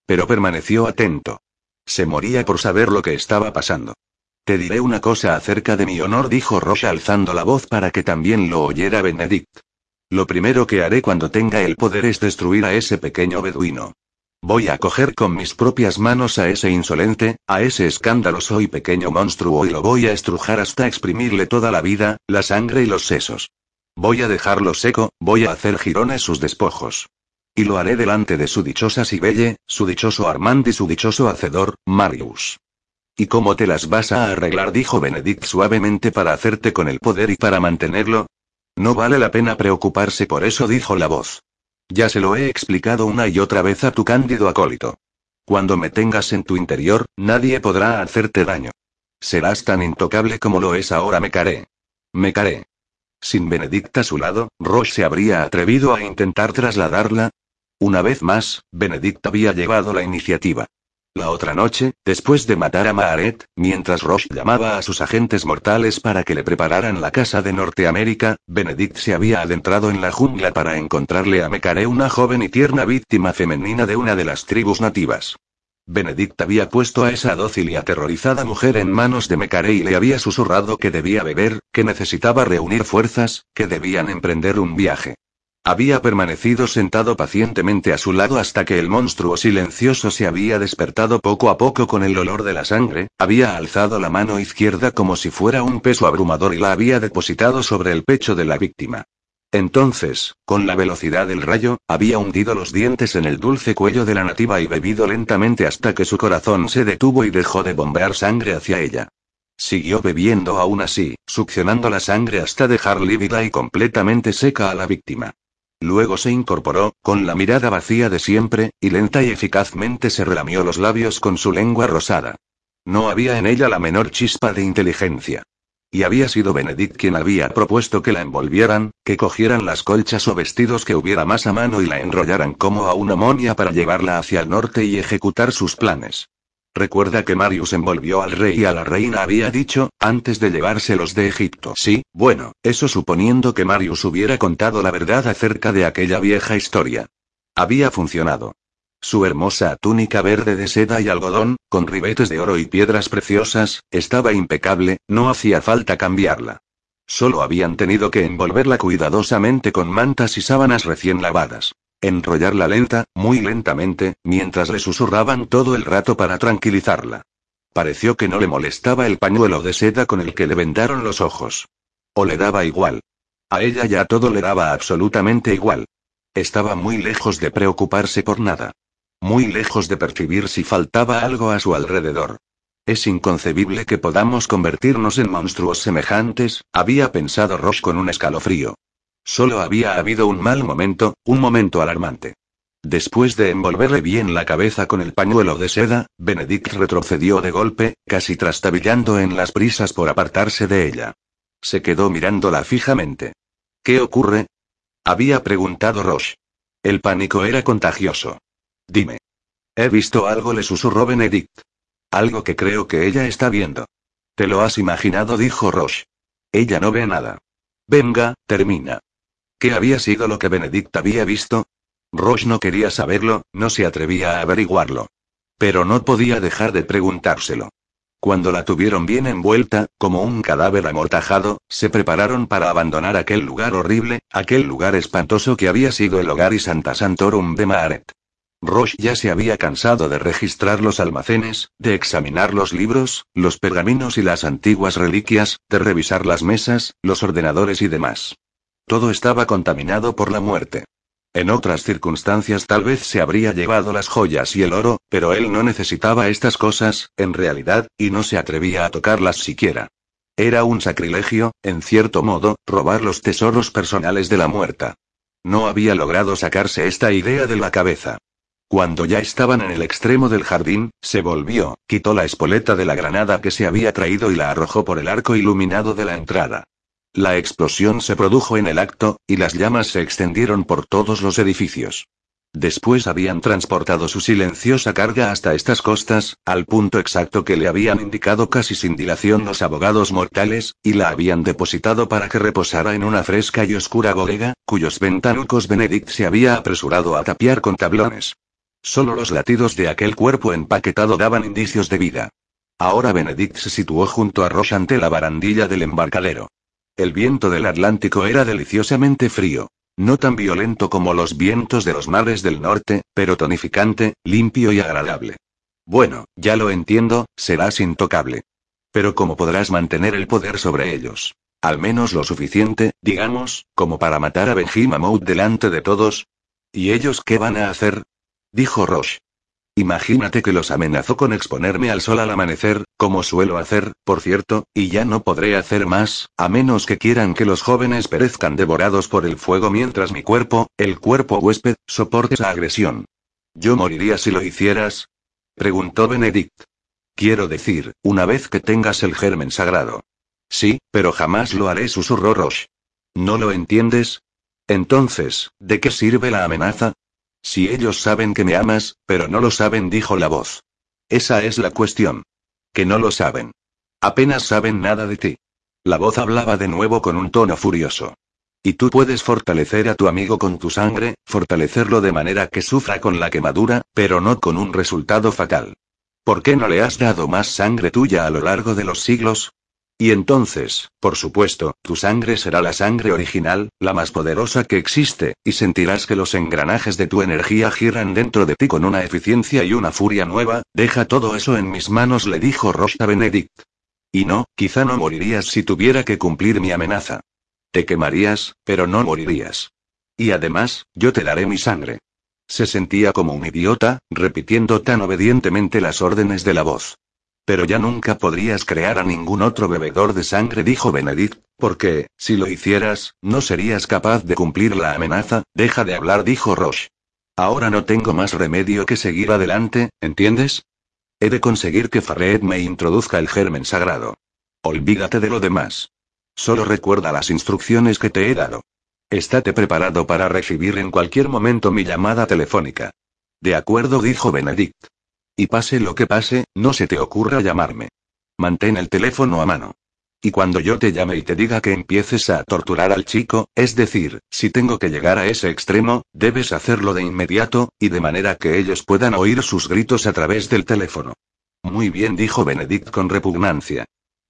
Pero permaneció atento. Se moría por saber lo que estaba pasando. Te diré una cosa acerca de mi honor, dijo Roche alzando la voz para que también lo oyera Benedict. Lo primero que haré cuando tenga el poder es destruir a ese pequeño beduino. Voy a coger con mis propias manos a ese insolente, a ese escandaloso y pequeño monstruo y lo voy a estrujar hasta exprimirle toda la vida, la sangre y los sesos. Voy a dejarlo seco, voy a hacer girones sus despojos. Y lo haré delante de su dichosa Sibelle, su dichoso Armand y su dichoso hacedor, Marius. ¿Y cómo te las vas a arreglar? dijo Benedict suavemente para hacerte con el poder y para mantenerlo. No vale la pena preocuparse por eso, dijo la voz. Ya se lo he explicado una y otra vez a tu cándido acólito. Cuando me tengas en tu interior, nadie podrá hacerte daño. Serás tan intocable como lo es ahora Mecaré. Mecaré. Sin Benedict a su lado, Roche se habría atrevido a intentar trasladarla. Una vez más, Benedict había llevado la iniciativa. La otra noche, después de matar a Maaret, mientras Roche llamaba a sus agentes mortales para que le prepararan la casa de Norteamérica, Benedict se había adentrado en la jungla para encontrarle a Mecare una joven y tierna víctima femenina de una de las tribus nativas. Benedict había puesto a esa dócil y aterrorizada mujer en manos de Mecare y le había susurrado que debía beber, que necesitaba reunir fuerzas, que debían emprender un viaje. Había permanecido sentado pacientemente a su lado hasta que el monstruo silencioso se había despertado poco a poco con el olor de la sangre, había alzado la mano izquierda como si fuera un peso abrumador y la había depositado sobre el pecho de la víctima. Entonces, con la velocidad del rayo, había hundido los dientes en el dulce cuello de la nativa y bebido lentamente hasta que su corazón se detuvo y dejó de bombear sangre hacia ella. Siguió bebiendo aún así, succionando la sangre hasta dejar lívida y completamente seca a la víctima. Luego se incorporó, con la mirada vacía de siempre, y lenta y eficazmente se relamió los labios con su lengua rosada. No había en ella la menor chispa de inteligencia. Y había sido Benedict quien había propuesto que la envolvieran, que cogieran las colchas o vestidos que hubiera más a mano y la enrollaran como a una monia para llevarla hacia el norte y ejecutar sus planes. Recuerda que Marius envolvió al rey y a la reina había dicho, antes de llevárselos de Egipto. Sí, bueno, eso suponiendo que Marius hubiera contado la verdad acerca de aquella vieja historia. Había funcionado. Su hermosa túnica verde de seda y algodón, con ribetes de oro y piedras preciosas, estaba impecable, no hacía falta cambiarla. Solo habían tenido que envolverla cuidadosamente con mantas y sábanas recién lavadas enrollarla lenta, muy lentamente, mientras le susurraban todo el rato para tranquilizarla. Pareció que no le molestaba el pañuelo de seda con el que le vendaron los ojos. O le daba igual. A ella ya todo le daba absolutamente igual. Estaba muy lejos de preocuparse por nada. Muy lejos de percibir si faltaba algo a su alrededor. Es inconcebible que podamos convertirnos en monstruos semejantes, había pensado Ross con un escalofrío. Solo había habido un mal momento, un momento alarmante. Después de envolverle bien la cabeza con el pañuelo de seda, Benedict retrocedió de golpe, casi trastabillando en las prisas por apartarse de ella. Se quedó mirándola fijamente. ¿Qué ocurre? Había preguntado Roche. El pánico era contagioso. Dime. He visto algo, le susurró Benedict. Algo que creo que ella está viendo. Te lo has imaginado, dijo Roche. Ella no ve nada. Venga, termina. ¿Qué había sido lo que Benedict había visto? Roche no quería saberlo, no se atrevía a averiguarlo. Pero no podía dejar de preguntárselo. Cuando la tuvieron bien envuelta, como un cadáver amortajado, se prepararon para abandonar aquel lugar horrible, aquel lugar espantoso que había sido el hogar y Santa Santorum de Maaret. Roche ya se había cansado de registrar los almacenes, de examinar los libros, los pergaminos y las antiguas reliquias, de revisar las mesas, los ordenadores y demás. Todo estaba contaminado por la muerte. En otras circunstancias tal vez se habría llevado las joyas y el oro, pero él no necesitaba estas cosas, en realidad, y no se atrevía a tocarlas siquiera. Era un sacrilegio, en cierto modo, robar los tesoros personales de la muerta. No había logrado sacarse esta idea de la cabeza. Cuando ya estaban en el extremo del jardín, se volvió, quitó la espoleta de la granada que se había traído y la arrojó por el arco iluminado de la entrada. La explosión se produjo en el acto, y las llamas se extendieron por todos los edificios. Después habían transportado su silenciosa carga hasta estas costas, al punto exacto que le habían indicado casi sin dilación los abogados mortales, y la habían depositado para que reposara en una fresca y oscura bodega, cuyos ventanucos Benedict se había apresurado a tapiar con tablones. Solo los latidos de aquel cuerpo empaquetado daban indicios de vida. Ahora Benedict se situó junto a Roche ante la barandilla del embarcadero. El viento del Atlántico era deliciosamente frío. No tan violento como los vientos de los mares del norte, pero tonificante, limpio y agradable. Bueno, ya lo entiendo, serás intocable. Pero ¿cómo podrás mantener el poder sobre ellos? Al menos lo suficiente, digamos, como para matar a Benji delante de todos. ¿Y ellos qué van a hacer? dijo Roche. Imagínate que los amenazó con exponerme al sol al amanecer, como suelo hacer, por cierto, y ya no podré hacer más, a menos que quieran que los jóvenes perezcan devorados por el fuego mientras mi cuerpo, el cuerpo huésped, soporte esa agresión. ¿Yo moriría si lo hicieras? preguntó Benedict. Quiero decir, una vez que tengas el germen sagrado. Sí, pero jamás lo haré, susurró Roche. ¿No lo entiendes? Entonces, ¿de qué sirve la amenaza? Si ellos saben que me amas, pero no lo saben, dijo la voz. Esa es la cuestión. Que no lo saben. Apenas saben nada de ti. La voz hablaba de nuevo con un tono furioso. Y tú puedes fortalecer a tu amigo con tu sangre, fortalecerlo de manera que sufra con la quemadura, pero no con un resultado fatal. ¿Por qué no le has dado más sangre tuya a lo largo de los siglos? Y entonces, por supuesto, tu sangre será la sangre original, la más poderosa que existe, y sentirás que los engranajes de tu energía giran dentro de ti con una eficiencia y una furia nueva, deja todo eso en mis manos, le dijo Rosa Benedict. Y no, quizá no morirías si tuviera que cumplir mi amenaza. Te quemarías, pero no morirías. Y además, yo te daré mi sangre. Se sentía como un idiota, repitiendo tan obedientemente las órdenes de la voz. Pero ya nunca podrías crear a ningún otro bebedor de sangre, dijo Benedict, porque, si lo hicieras, no serías capaz de cumplir la amenaza. Deja de hablar, dijo Roche. Ahora no tengo más remedio que seguir adelante, ¿entiendes? He de conseguir que Farred me introduzca el germen sagrado. Olvídate de lo demás. Solo recuerda las instrucciones que te he dado. Estate preparado para recibir en cualquier momento mi llamada telefónica. De acuerdo, dijo Benedict. Y pase lo que pase, no se te ocurra llamarme. Mantén el teléfono a mano. Y cuando yo te llame y te diga que empieces a torturar al chico, es decir, si tengo que llegar a ese extremo, debes hacerlo de inmediato, y de manera que ellos puedan oír sus gritos a través del teléfono. Muy bien, dijo Benedict con repugnancia.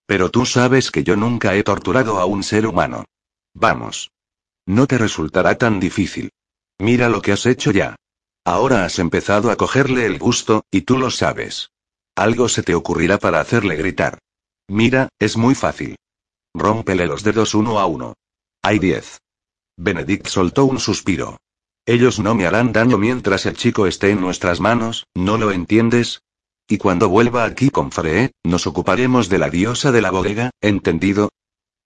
Pero tú sabes que yo nunca he torturado a un ser humano. Vamos. No te resultará tan difícil. Mira lo que has hecho ya. Ahora has empezado a cogerle el gusto, y tú lo sabes. Algo se te ocurrirá para hacerle gritar. Mira, es muy fácil. Rómpele los dedos uno a uno. Hay diez. Benedict soltó un suspiro. Ellos no me harán daño mientras el chico esté en nuestras manos, ¿no lo entiendes? Y cuando vuelva aquí con Free, nos ocuparemos de la diosa de la bodega, ¿entendido?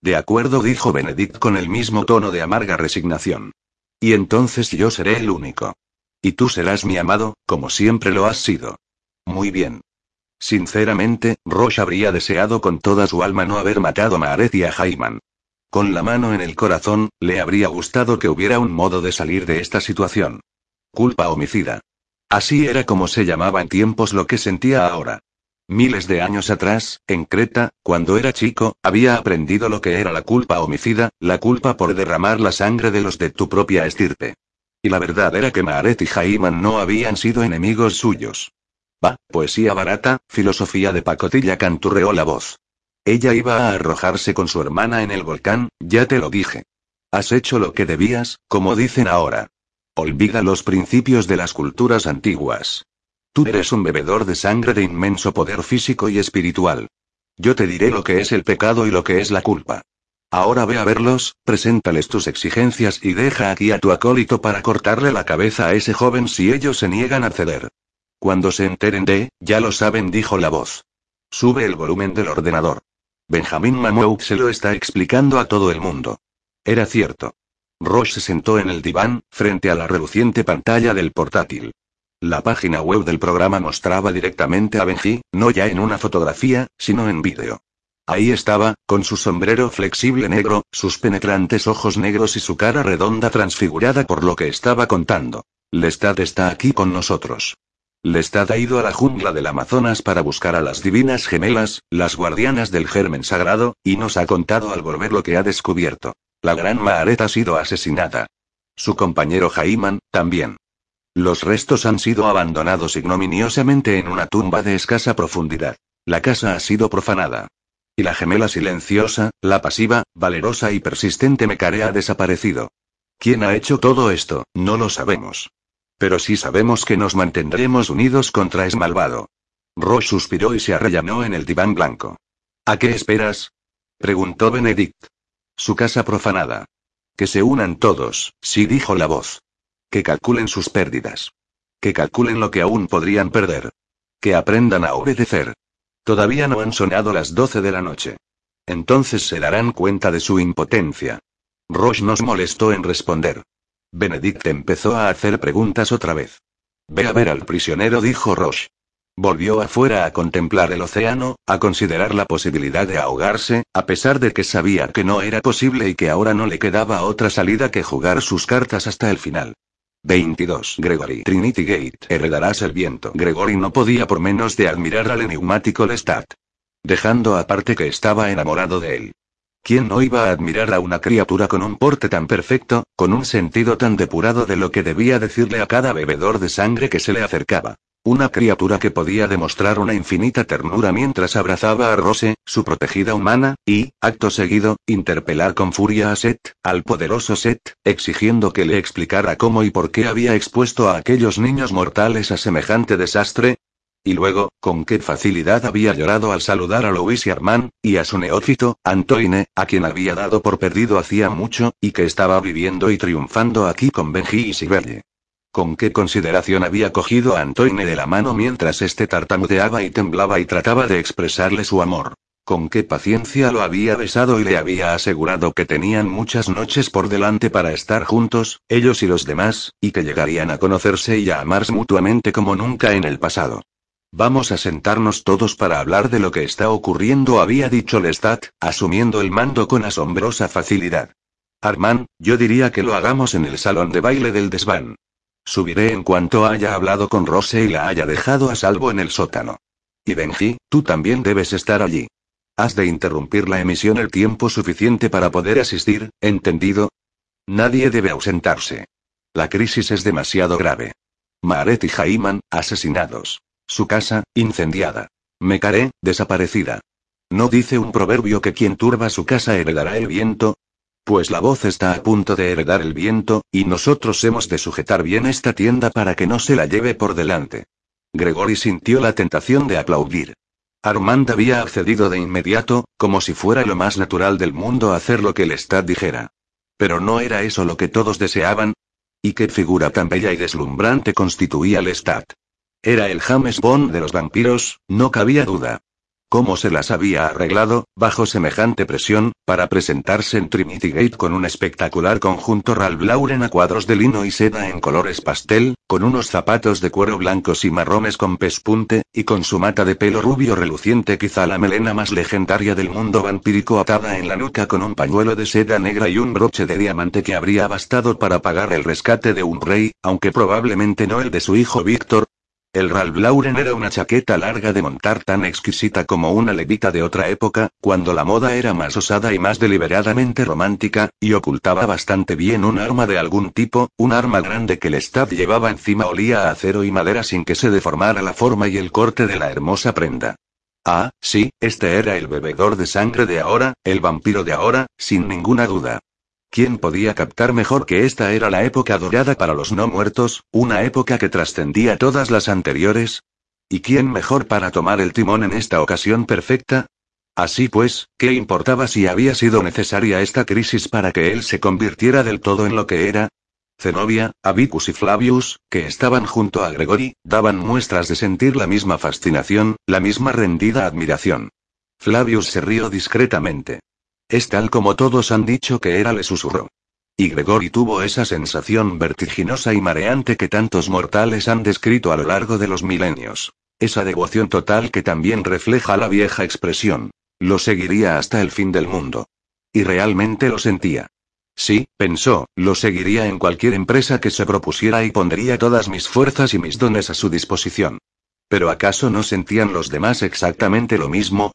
De acuerdo, dijo Benedict con el mismo tono de amarga resignación. Y entonces yo seré el único. Y tú serás mi amado, como siempre lo has sido. Muy bien. Sinceramente, Roche habría deseado con toda su alma no haber matado a Maaret y a Jaiman. Con la mano en el corazón, le habría gustado que hubiera un modo de salir de esta situación. Culpa homicida. Así era como se llamaba en tiempos lo que sentía ahora. Miles de años atrás, en Creta, cuando era chico, había aprendido lo que era la culpa homicida, la culpa por derramar la sangre de los de tu propia estirpe. Y la verdad era que Maaret y Jaiman no habían sido enemigos suyos. Va, poesía barata, filosofía de pacotilla canturreó la voz. Ella iba a arrojarse con su hermana en el volcán, ya te lo dije. Has hecho lo que debías, como dicen ahora. Olvida los principios de las culturas antiguas. Tú eres un bebedor de sangre de inmenso poder físico y espiritual. Yo te diré lo que es el pecado y lo que es la culpa. Ahora ve a verlos, preséntales tus exigencias y deja aquí a tu acólito para cortarle la cabeza a ese joven si ellos se niegan a ceder. Cuando se enteren de, ya lo saben, dijo la voz. Sube el volumen del ordenador. Benjamin Mamou se lo está explicando a todo el mundo. Era cierto. Roche se sentó en el diván, frente a la reluciente pantalla del portátil. La página web del programa mostraba directamente a Benji, no ya en una fotografía, sino en vídeo. Ahí estaba, con su sombrero flexible negro, sus penetrantes ojos negros y su cara redonda transfigurada por lo que estaba contando. Lestat está aquí con nosotros. Lestat ha ido a la jungla del Amazonas para buscar a las divinas gemelas, las guardianas del germen sagrado, y nos ha contado al volver lo que ha descubierto. La gran Maaret ha sido asesinada. Su compañero Jaiman, también. Los restos han sido abandonados ignominiosamente en una tumba de escasa profundidad. La casa ha sido profanada. Y la gemela silenciosa, la pasiva, valerosa y persistente Mecare ha desaparecido. ¿Quién ha hecho todo esto? No lo sabemos. Pero sí sabemos que nos mantendremos unidos contra es malvado. Roche suspiró y se arrellanó en el diván blanco. ¿A qué esperas? preguntó Benedict. Su casa profanada. Que se unan todos, sí dijo la voz. Que calculen sus pérdidas. Que calculen lo que aún podrían perder. Que aprendan a obedecer. Todavía no han sonado las doce de la noche. Entonces se darán cuenta de su impotencia. Roche nos molestó en responder. Benedict empezó a hacer preguntas otra vez. Ve a ver al prisionero, dijo Roche. Volvió afuera a contemplar el océano, a considerar la posibilidad de ahogarse, a pesar de que sabía que no era posible y que ahora no le quedaba otra salida que jugar sus cartas hasta el final. 22. Gregory Trinity Gate. Heredarás el viento. Gregory no podía por menos de admirar al enigmático Lestat. Dejando aparte que estaba enamorado de él. ¿Quién no iba a admirar a una criatura con un porte tan perfecto, con un sentido tan depurado de lo que debía decirle a cada bebedor de sangre que se le acercaba? Una criatura que podía demostrar una infinita ternura mientras abrazaba a Rose, su protegida humana, y, acto seguido, interpelar con furia a Seth, al poderoso Seth, exigiendo que le explicara cómo y por qué había expuesto a aquellos niños mortales a semejante desastre, y luego, con qué facilidad había llorado al saludar a Louis y Armand, y a su neófito, Antoine, a quien había dado por perdido hacía mucho, y que estaba viviendo y triunfando aquí con Benji y Sibelle. Con qué consideración había cogido a Antoine de la mano mientras este tartamudeaba y temblaba y trataba de expresarle su amor. Con qué paciencia lo había besado y le había asegurado que tenían muchas noches por delante para estar juntos, ellos y los demás, y que llegarían a conocerse y a amarse mutuamente como nunca en el pasado. Vamos a sentarnos todos para hablar de lo que está ocurriendo, había dicho Lestat, asumiendo el mando con asombrosa facilidad. Armand, yo diría que lo hagamos en el salón de baile del desván. Subiré en cuanto haya hablado con Rose y la haya dejado a salvo en el sótano. Y Benji, tú también debes estar allí. Has de interrumpir la emisión el tiempo suficiente para poder asistir, ¿entendido? Nadie debe ausentarse. La crisis es demasiado grave. Maret y Jaiman, asesinados. Su casa, incendiada. Mekare, desaparecida. ¿No dice un proverbio que quien turba su casa heredará el viento? Pues la voz está a punto de heredar el viento, y nosotros hemos de sujetar bien esta tienda para que no se la lleve por delante. Gregory sintió la tentación de aplaudir. Armand había accedido de inmediato, como si fuera lo más natural del mundo hacer lo que el Estad dijera. Pero no era eso lo que todos deseaban. ¿Y qué figura tan bella y deslumbrante constituía el Estad? Era el James Bond de los vampiros, no cabía duda cómo se las había arreglado, bajo semejante presión, para presentarse en Trinity Gate con un espectacular conjunto Ralph Lauren a cuadros de lino y seda en colores pastel, con unos zapatos de cuero blancos y marrones con pespunte, y con su mata de pelo rubio reluciente quizá la melena más legendaria del mundo vampírico atada en la nuca con un pañuelo de seda negra y un broche de diamante que habría bastado para pagar el rescate de un rey, aunque probablemente no el de su hijo Víctor, el Ralph Lauren era una chaqueta larga de montar tan exquisita como una levita de otra época, cuando la moda era más osada y más deliberadamente romántica, y ocultaba bastante bien un arma de algún tipo, un arma grande que el staff llevaba encima olía a acero y madera sin que se deformara la forma y el corte de la hermosa prenda. Ah, sí, este era el bebedor de sangre de ahora, el vampiro de ahora, sin ninguna duda. ¿Quién podía captar mejor que esta era la época dorada para los no muertos, una época que trascendía todas las anteriores? ¿Y quién mejor para tomar el timón en esta ocasión perfecta? Así pues, ¿qué importaba si había sido necesaria esta crisis para que él se convirtiera del todo en lo que era? Zenobia, Abicus y Flavius, que estaban junto a Gregory, daban muestras de sentir la misma fascinación, la misma rendida admiración. Flavius se rió discretamente. Es tal como todos han dicho que era, le susurró. Y Gregory tuvo esa sensación vertiginosa y mareante que tantos mortales han descrito a lo largo de los milenios. Esa devoción total que también refleja la vieja expresión. Lo seguiría hasta el fin del mundo. Y realmente lo sentía. Sí, pensó, lo seguiría en cualquier empresa que se propusiera y pondría todas mis fuerzas y mis dones a su disposición. Pero ¿acaso no sentían los demás exactamente lo mismo?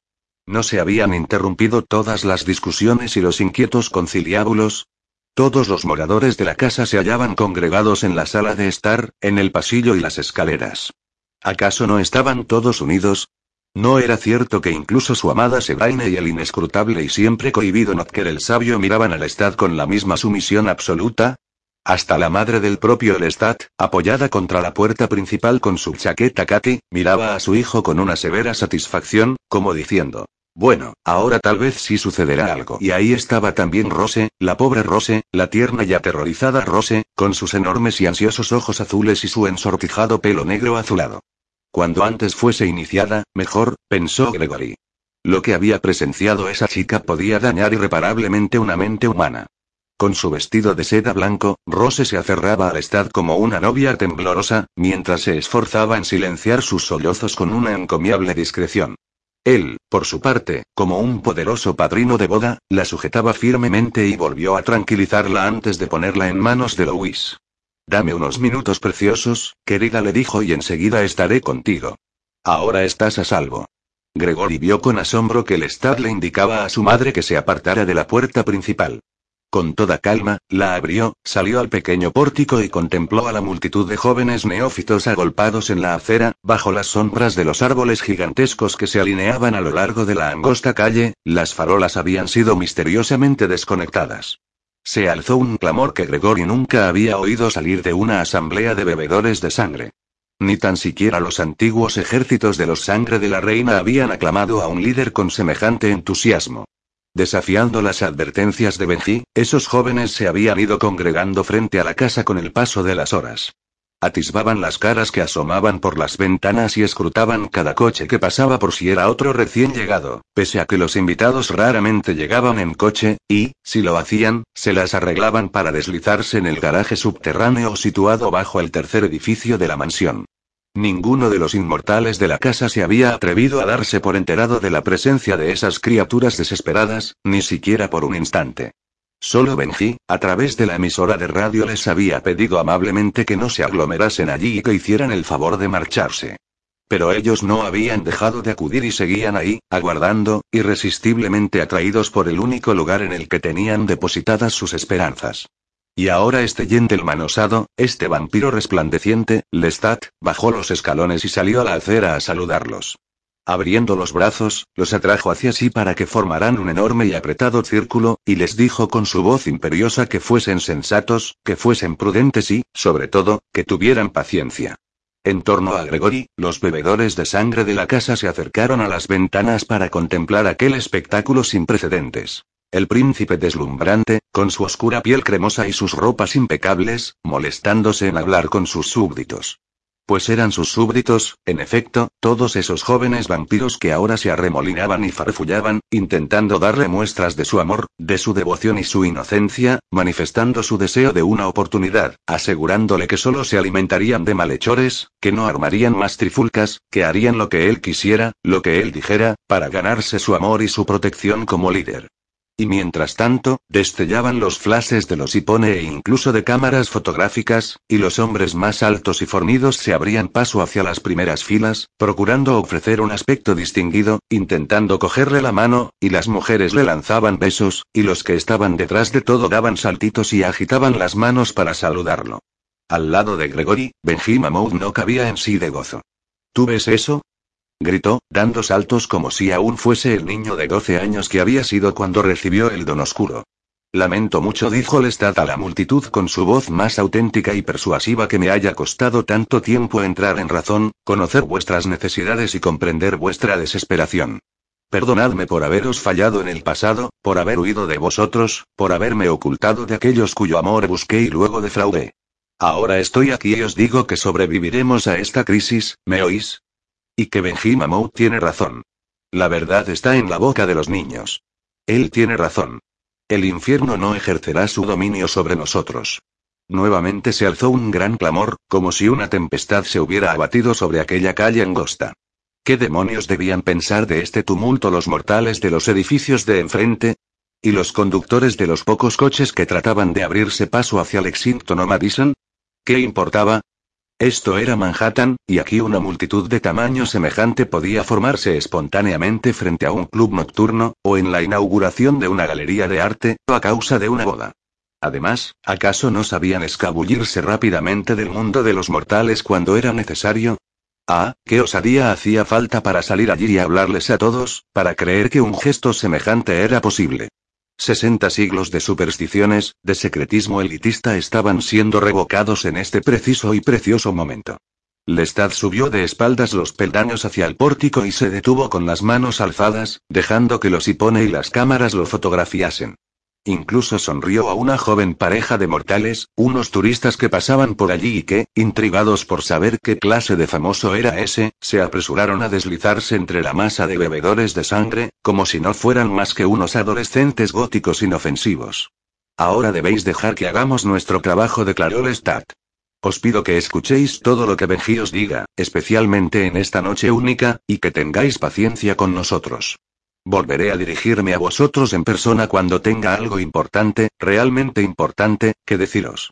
¿No se habían interrumpido todas las discusiones y los inquietos conciliábulos? Todos los moradores de la casa se hallaban congregados en la sala de estar, en el pasillo y las escaleras. ¿Acaso no estaban todos unidos? ¿No era cierto que incluso su amada Sebraine y el inescrutable y siempre cohibido Notker el sabio miraban al Estad con la misma sumisión absoluta? Hasta la madre del propio Lestat, apoyada contra la puerta principal con su chaqueta Katy, miraba a su hijo con una severa satisfacción, como diciendo, bueno, ahora tal vez sí sucederá algo. Y ahí estaba también Rose, la pobre Rose, la tierna y aterrorizada Rose, con sus enormes y ansiosos ojos azules y su ensortijado pelo negro azulado. Cuando antes fuese iniciada, mejor, pensó Gregory. Lo que había presenciado esa chica podía dañar irreparablemente una mente humana. Con su vestido de seda blanco, Rose se aferraba al estad como una novia temblorosa, mientras se esforzaba en silenciar sus sollozos con una encomiable discreción. Él, por su parte, como un poderoso padrino de boda, la sujetaba firmemente y volvió a tranquilizarla antes de ponerla en manos de Louis. Dame unos minutos preciosos, querida le dijo y enseguida estaré contigo. Ahora estás a salvo. Gregory vio con asombro que Lestat le indicaba a su madre que se apartara de la puerta principal. Con toda calma, la abrió, salió al pequeño pórtico y contempló a la multitud de jóvenes neófitos agolpados en la acera, bajo las sombras de los árboles gigantescos que se alineaban a lo largo de la angosta calle, las farolas habían sido misteriosamente desconectadas. Se alzó un clamor que Gregory nunca había oído salir de una asamblea de bebedores de sangre. Ni tan siquiera los antiguos ejércitos de los sangre de la reina habían aclamado a un líder con semejante entusiasmo. Desafiando las advertencias de Benji, esos jóvenes se habían ido congregando frente a la casa con el paso de las horas. Atisbaban las caras que asomaban por las ventanas y escrutaban cada coche que pasaba por si era otro recién llegado, pese a que los invitados raramente llegaban en coche, y, si lo hacían, se las arreglaban para deslizarse en el garaje subterráneo situado bajo el tercer edificio de la mansión. Ninguno de los inmortales de la casa se había atrevido a darse por enterado de la presencia de esas criaturas desesperadas, ni siquiera por un instante. Solo Benji, a través de la emisora de radio, les había pedido amablemente que no se aglomerasen allí y que hicieran el favor de marcharse. Pero ellos no habían dejado de acudir y seguían ahí, aguardando, irresistiblemente atraídos por el único lugar en el que tenían depositadas sus esperanzas. Y ahora este gentleman osado, este vampiro resplandeciente, Lestat, bajó los escalones y salió a la acera a saludarlos. Abriendo los brazos, los atrajo hacia sí para que formaran un enorme y apretado círculo, y les dijo con su voz imperiosa que fuesen sensatos, que fuesen prudentes y, sobre todo, que tuvieran paciencia. En torno a Gregory, los bebedores de sangre de la casa se acercaron a las ventanas para contemplar aquel espectáculo sin precedentes. El príncipe deslumbrante, con su oscura piel cremosa y sus ropas impecables, molestándose en hablar con sus súbditos. Pues eran sus súbditos, en efecto, todos esos jóvenes vampiros que ahora se arremolinaban y farfullaban, intentando darle muestras de su amor, de su devoción y su inocencia, manifestando su deseo de una oportunidad, asegurándole que solo se alimentarían de malhechores, que no armarían más trifulcas, que harían lo que él quisiera, lo que él dijera, para ganarse su amor y su protección como líder. Y mientras tanto, destellaban los flashes de los hipone e incluso de cámaras fotográficas, y los hombres más altos y fornidos se abrían paso hacia las primeras filas, procurando ofrecer un aspecto distinguido, intentando cogerle la mano, y las mujeres le lanzaban besos, y los que estaban detrás de todo daban saltitos y agitaban las manos para saludarlo. Al lado de Gregory, Benji Mamoud no cabía en sí de gozo. ¿Tú ves eso? Gritó, dando saltos como si aún fuese el niño de 12 años que había sido cuando recibió el don oscuro. Lamento mucho, dijo Lestat a la multitud con su voz más auténtica y persuasiva que me haya costado tanto tiempo entrar en razón, conocer vuestras necesidades y comprender vuestra desesperación. Perdonadme por haberos fallado en el pasado, por haber huido de vosotros, por haberme ocultado de aquellos cuyo amor busqué y luego defraudé. Ahora estoy aquí y os digo que sobreviviremos a esta crisis, ¿me oís? Y que Benji Mamou tiene razón. La verdad está en la boca de los niños. Él tiene razón. El infierno no ejercerá su dominio sobre nosotros. Nuevamente se alzó un gran clamor, como si una tempestad se hubiera abatido sobre aquella calle angosta. ¿Qué demonios debían pensar de este tumulto los mortales de los edificios de enfrente? ¿Y los conductores de los pocos coches que trataban de abrirse paso hacia Lexington o Madison? ¿Qué importaba? Esto era Manhattan, y aquí una multitud de tamaño semejante podía formarse espontáneamente frente a un club nocturno, o en la inauguración de una galería de arte, o a causa de una boda. Además, ¿acaso no sabían escabullirse rápidamente del mundo de los mortales cuando era necesario? Ah, qué osadía hacía falta para salir allí y hablarles a todos, para creer que un gesto semejante era posible. Sesenta siglos de supersticiones, de secretismo elitista estaban siendo revocados en este preciso y precioso momento. Lestat subió de espaldas los peldaños hacia el pórtico y se detuvo con las manos alzadas, dejando que los hipone y las cámaras lo fotografiasen. Incluso sonrió a una joven pareja de mortales, unos turistas que pasaban por allí y que, intrigados por saber qué clase de famoso era ese, se apresuraron a deslizarse entre la masa de bebedores de sangre, como si no fueran más que unos adolescentes góticos inofensivos. Ahora debéis dejar que hagamos nuestro trabajo, declaró Lestat. Os pido que escuchéis todo lo que Benji os diga, especialmente en esta noche única, y que tengáis paciencia con nosotros. Volveré a dirigirme a vosotros en persona cuando tenga algo importante, realmente importante, que deciros.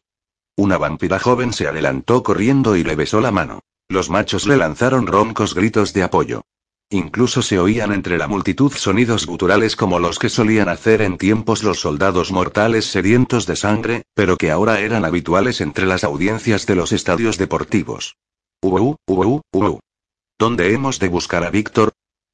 Una vampira joven se adelantó corriendo y le besó la mano. Los machos le lanzaron roncos gritos de apoyo. Incluso se oían entre la multitud sonidos guturales como los que solían hacer en tiempos los soldados mortales sedientos de sangre, pero que ahora eran habituales entre las audiencias de los estadios deportivos. Uh, uh, uh, ¿Dónde hemos de buscar a Víctor?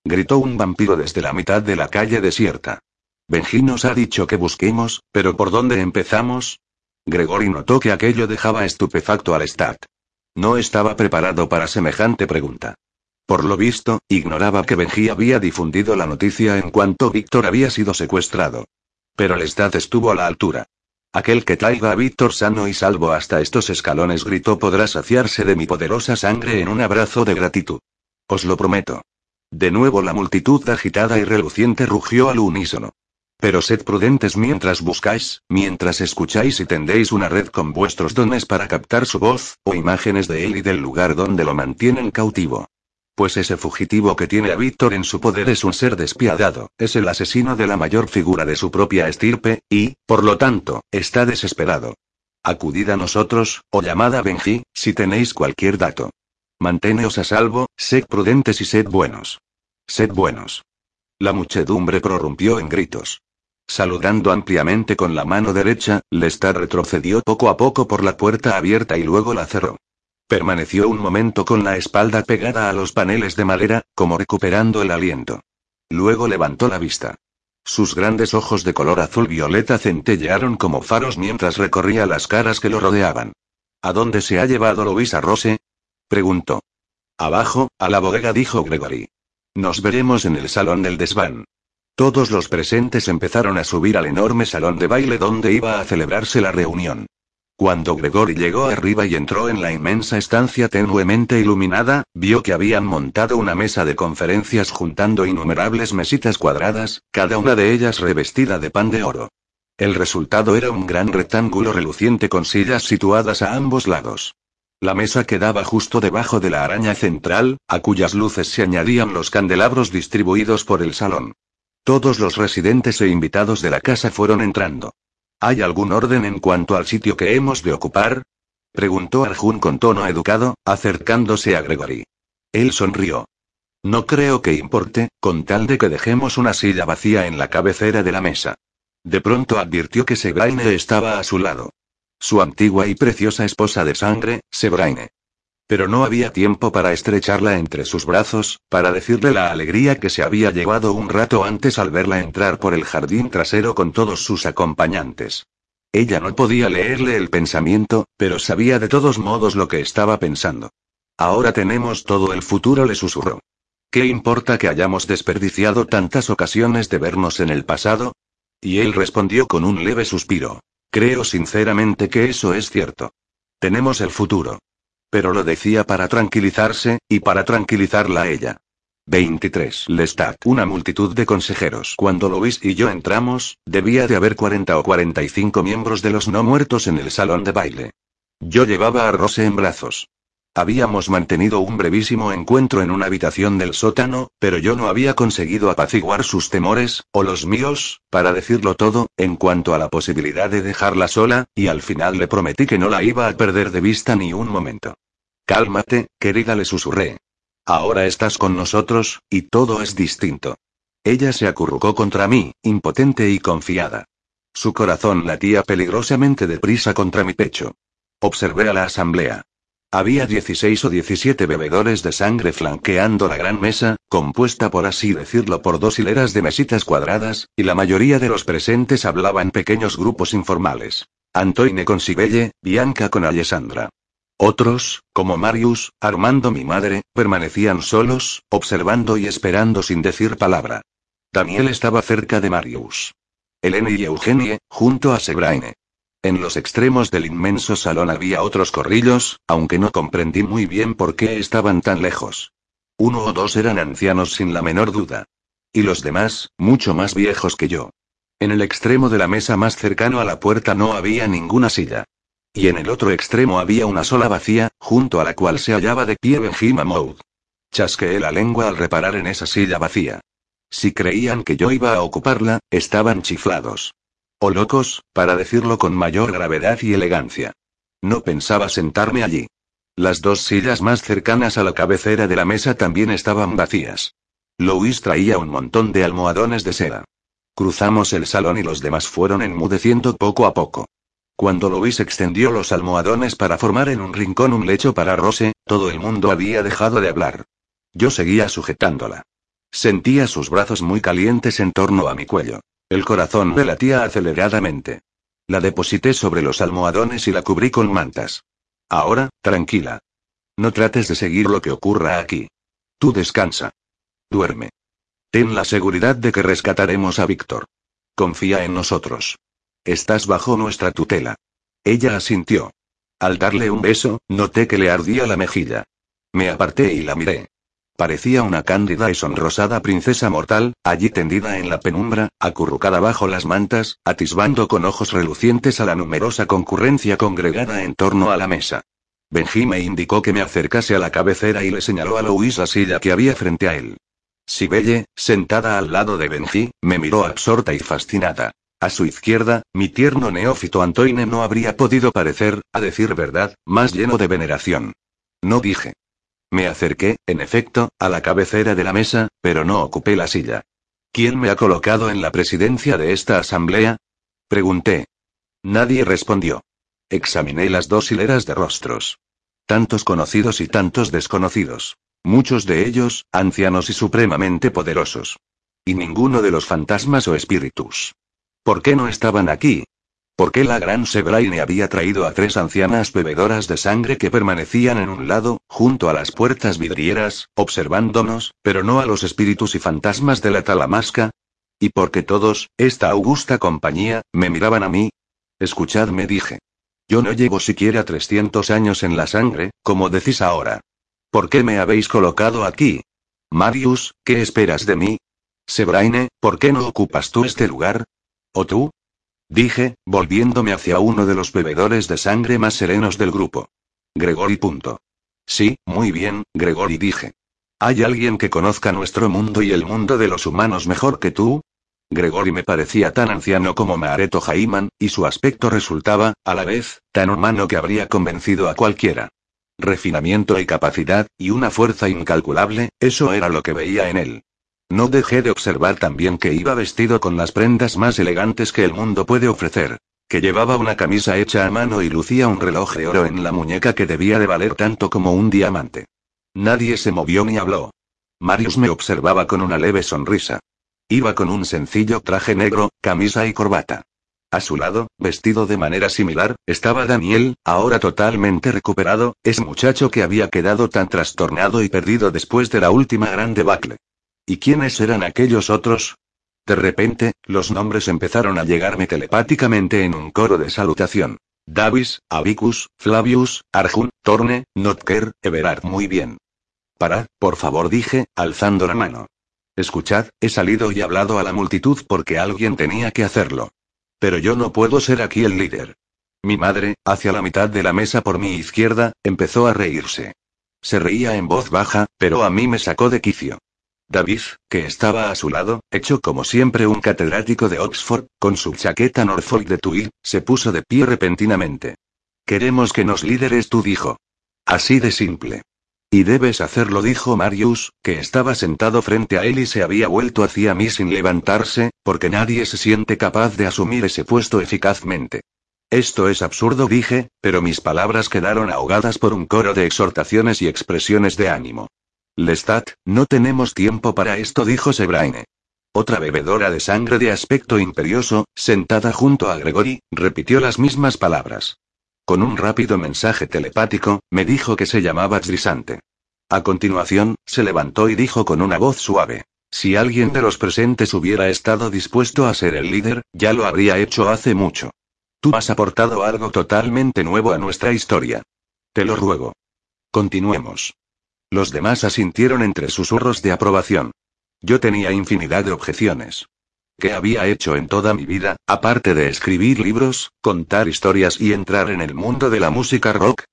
Gritó un vampiro desde la mitad de la calle desierta. Benji nos ha dicho que busquemos, pero ¿por dónde empezamos? Gregory notó que aquello dejaba estupefacto al Stat. No estaba preparado para semejante pregunta. Por lo visto, ignoraba que Benji había difundido la noticia en cuanto Víctor había sido secuestrado. Pero el Stat estuvo a la altura. Aquel que traiga a Víctor sano y salvo hasta estos escalones gritó podrá saciarse de mi poderosa sangre en un abrazo de gratitud. Os lo prometo. De nuevo la multitud agitada y reluciente rugió al unísono. Pero sed prudentes mientras buscáis, mientras escucháis y tendéis una red con vuestros dones para captar su voz, o imágenes de él y del lugar donde lo mantienen cautivo. Pues ese fugitivo que tiene a Víctor en su poder es un ser despiadado, es el asesino de la mayor figura de su propia estirpe, y, por lo tanto, está desesperado. Acudid a nosotros, o llamad a Benji, si tenéis cualquier dato. Manténeos a salvo, sed prudentes y sed buenos. Sed buenos. La muchedumbre prorrumpió en gritos. Saludando ampliamente con la mano derecha, Lestat retrocedió poco a poco por la puerta abierta y luego la cerró. Permaneció un momento con la espalda pegada a los paneles de madera, como recuperando el aliento. Luego levantó la vista. Sus grandes ojos de color azul violeta centellearon como faros mientras recorría las caras que lo rodeaban. ¿A dónde se ha llevado Luisa Rose? Preguntó. Abajo, a la bodega dijo Gregory. Nos veremos en el salón del desván. Todos los presentes empezaron a subir al enorme salón de baile donde iba a celebrarse la reunión. Cuando Gregory llegó arriba y entró en la inmensa estancia tenuemente iluminada, vio que habían montado una mesa de conferencias juntando innumerables mesitas cuadradas, cada una de ellas revestida de pan de oro. El resultado era un gran rectángulo reluciente con sillas situadas a ambos lados. La mesa quedaba justo debajo de la araña central, a cuyas luces se añadían los candelabros distribuidos por el salón. Todos los residentes e invitados de la casa fueron entrando. ¿Hay algún orden en cuanto al sitio que hemos de ocupar? preguntó Arjun con tono educado, acercándose a Gregory. Él sonrió. No creo que importe, con tal de que dejemos una silla vacía en la cabecera de la mesa. De pronto advirtió que Sebraine estaba a su lado. Su antigua y preciosa esposa de sangre, Sebraine. Pero no había tiempo para estrecharla entre sus brazos, para decirle la alegría que se había llevado un rato antes al verla entrar por el jardín trasero con todos sus acompañantes. Ella no podía leerle el pensamiento, pero sabía de todos modos lo que estaba pensando. Ahora tenemos todo el futuro, le susurró. ¿Qué importa que hayamos desperdiciado tantas ocasiones de vernos en el pasado? Y él respondió con un leve suspiro. Creo sinceramente que eso es cierto. Tenemos el futuro. Pero lo decía para tranquilizarse, y para tranquilizarla a ella. 23. Lestat. Una multitud de consejeros. Cuando Luis y yo entramos, debía de haber 40 o 45 miembros de los no muertos en el salón de baile. Yo llevaba a Rose en brazos. Habíamos mantenido un brevísimo encuentro en una habitación del sótano, pero yo no había conseguido apaciguar sus temores, o los míos, para decirlo todo, en cuanto a la posibilidad de dejarla sola, y al final le prometí que no la iba a perder de vista ni un momento. Cálmate, querida, le susurré. Ahora estás con nosotros, y todo es distinto. Ella se acurrucó contra mí, impotente y confiada. Su corazón latía peligrosamente deprisa contra mi pecho. Observé a la asamblea. Había 16 o 17 bebedores de sangre flanqueando la gran mesa, compuesta por así decirlo por dos hileras de mesitas cuadradas, y la mayoría de los presentes hablaba en pequeños grupos informales. Antoine con Sibelle, Bianca con Alessandra. Otros, como Marius, Armando mi madre, permanecían solos, observando y esperando sin decir palabra. Daniel estaba cerca de Marius. Elena y Eugenie, junto a Sebraine. En los extremos del inmenso salón había otros corrillos, aunque no comprendí muy bien por qué estaban tan lejos. Uno o dos eran ancianos sin la menor duda. Y los demás, mucho más viejos que yo. En el extremo de la mesa más cercano a la puerta no había ninguna silla. Y en el otro extremo había una sola vacía, junto a la cual se hallaba de pie Benjima Maud. Chasqueé la lengua al reparar en esa silla vacía. Si creían que yo iba a ocuparla, estaban chiflados. O locos, para decirlo con mayor gravedad y elegancia. No pensaba sentarme allí. Las dos sillas más cercanas a la cabecera de la mesa también estaban vacías. Louis traía un montón de almohadones de seda. Cruzamos el salón y los demás fueron enmudeciendo poco a poco. Cuando Louis extendió los almohadones para formar en un rincón un lecho para Rose, todo el mundo había dejado de hablar. Yo seguía sujetándola. Sentía sus brazos muy calientes en torno a mi cuello. El corazón me latía aceleradamente. La deposité sobre los almohadones y la cubrí con mantas. Ahora, tranquila. No trates de seguir lo que ocurra aquí. Tú descansa. Duerme. Ten la seguridad de que rescataremos a Víctor. Confía en nosotros. Estás bajo nuestra tutela. Ella asintió. Al darle un beso, noté que le ardía la mejilla. Me aparté y la miré. Parecía una cándida y sonrosada princesa mortal, allí tendida en la penumbra, acurrucada bajo las mantas, atisbando con ojos relucientes a la numerosa concurrencia congregada en torno a la mesa. Benji me indicó que me acercase a la cabecera y le señaló a Louis la silla que había frente a él. Sibelle, sentada al lado de Benji, me miró absorta y fascinada. A su izquierda, mi tierno neófito Antoine no habría podido parecer, a decir verdad, más lleno de veneración. No dije. Me acerqué, en efecto, a la cabecera de la mesa, pero no ocupé la silla. ¿Quién me ha colocado en la presidencia de esta asamblea? Pregunté. Nadie respondió. Examiné las dos hileras de rostros. Tantos conocidos y tantos desconocidos. Muchos de ellos, ancianos y supremamente poderosos. Y ninguno de los fantasmas o espíritus. ¿Por qué no estaban aquí? ¿Por qué la gran Sebraine había traído a tres ancianas bebedoras de sangre que permanecían en un lado, junto a las puertas vidrieras, observándonos, pero no a los espíritus y fantasmas de la talamasca? ¿Y por qué todos, esta augusta compañía, me miraban a mí? Escuchadme, dije. Yo no llevo siquiera 300 años en la sangre, como decís ahora. ¿Por qué me habéis colocado aquí? Marius, ¿qué esperas de mí? Sebraine, ¿por qué no ocupas tú este lugar? ¿O tú? Dije, volviéndome hacia uno de los bebedores de sangre más serenos del grupo. Gregory. Punto. Sí, muy bien, Gregory dije. ¿Hay alguien que conozca nuestro mundo y el mundo de los humanos mejor que tú? Gregory me parecía tan anciano como Mareto Jaiman, y su aspecto resultaba, a la vez, tan humano que habría convencido a cualquiera. Refinamiento y capacidad, y una fuerza incalculable, eso era lo que veía en él. No dejé de observar también que iba vestido con las prendas más elegantes que el mundo puede ofrecer. Que llevaba una camisa hecha a mano y lucía un reloj de oro en la muñeca que debía de valer tanto como un diamante. Nadie se movió ni habló. Marius me observaba con una leve sonrisa. Iba con un sencillo traje negro, camisa y corbata. A su lado, vestido de manera similar, estaba Daniel, ahora totalmente recuperado, ese muchacho que había quedado tan trastornado y perdido después de la última gran debacle. ¿Y quiénes eran aquellos otros? De repente, los nombres empezaron a llegarme telepáticamente en un coro de salutación. Davis, Abicus, Flavius, Arjun, Torne, Notker, Everard. Muy bien. Parad, por favor, dije, alzando la mano. Escuchad, he salido y hablado a la multitud porque alguien tenía que hacerlo. Pero yo no puedo ser aquí el líder. Mi madre, hacia la mitad de la mesa por mi izquierda, empezó a reírse. Se reía en voz baja, pero a mí me sacó de quicio. David, que estaba a su lado, hecho como siempre un catedrático de Oxford, con su chaqueta Norfolk de Tweed, se puso de pie repentinamente. Queremos que nos líderes tú dijo. Así de simple. Y debes hacerlo, dijo Marius, que estaba sentado frente a él y se había vuelto hacia mí sin levantarse, porque nadie se siente capaz de asumir ese puesto eficazmente. Esto es absurdo, dije, pero mis palabras quedaron ahogadas por un coro de exhortaciones y expresiones de ánimo. Lestat, no tenemos tiempo para esto, dijo Sebraine. Otra bebedora de sangre de aspecto imperioso, sentada junto a Gregory, repitió las mismas palabras. Con un rápido mensaje telepático, me dijo que se llamaba Trisante. A continuación, se levantó y dijo con una voz suave. Si alguien de los presentes hubiera estado dispuesto a ser el líder, ya lo habría hecho hace mucho. Tú has aportado algo totalmente nuevo a nuestra historia. Te lo ruego. Continuemos. Los demás asintieron entre susurros de aprobación. Yo tenía infinidad de objeciones. ¿Qué había hecho en toda mi vida, aparte de escribir libros, contar historias y entrar en el mundo de la música rock?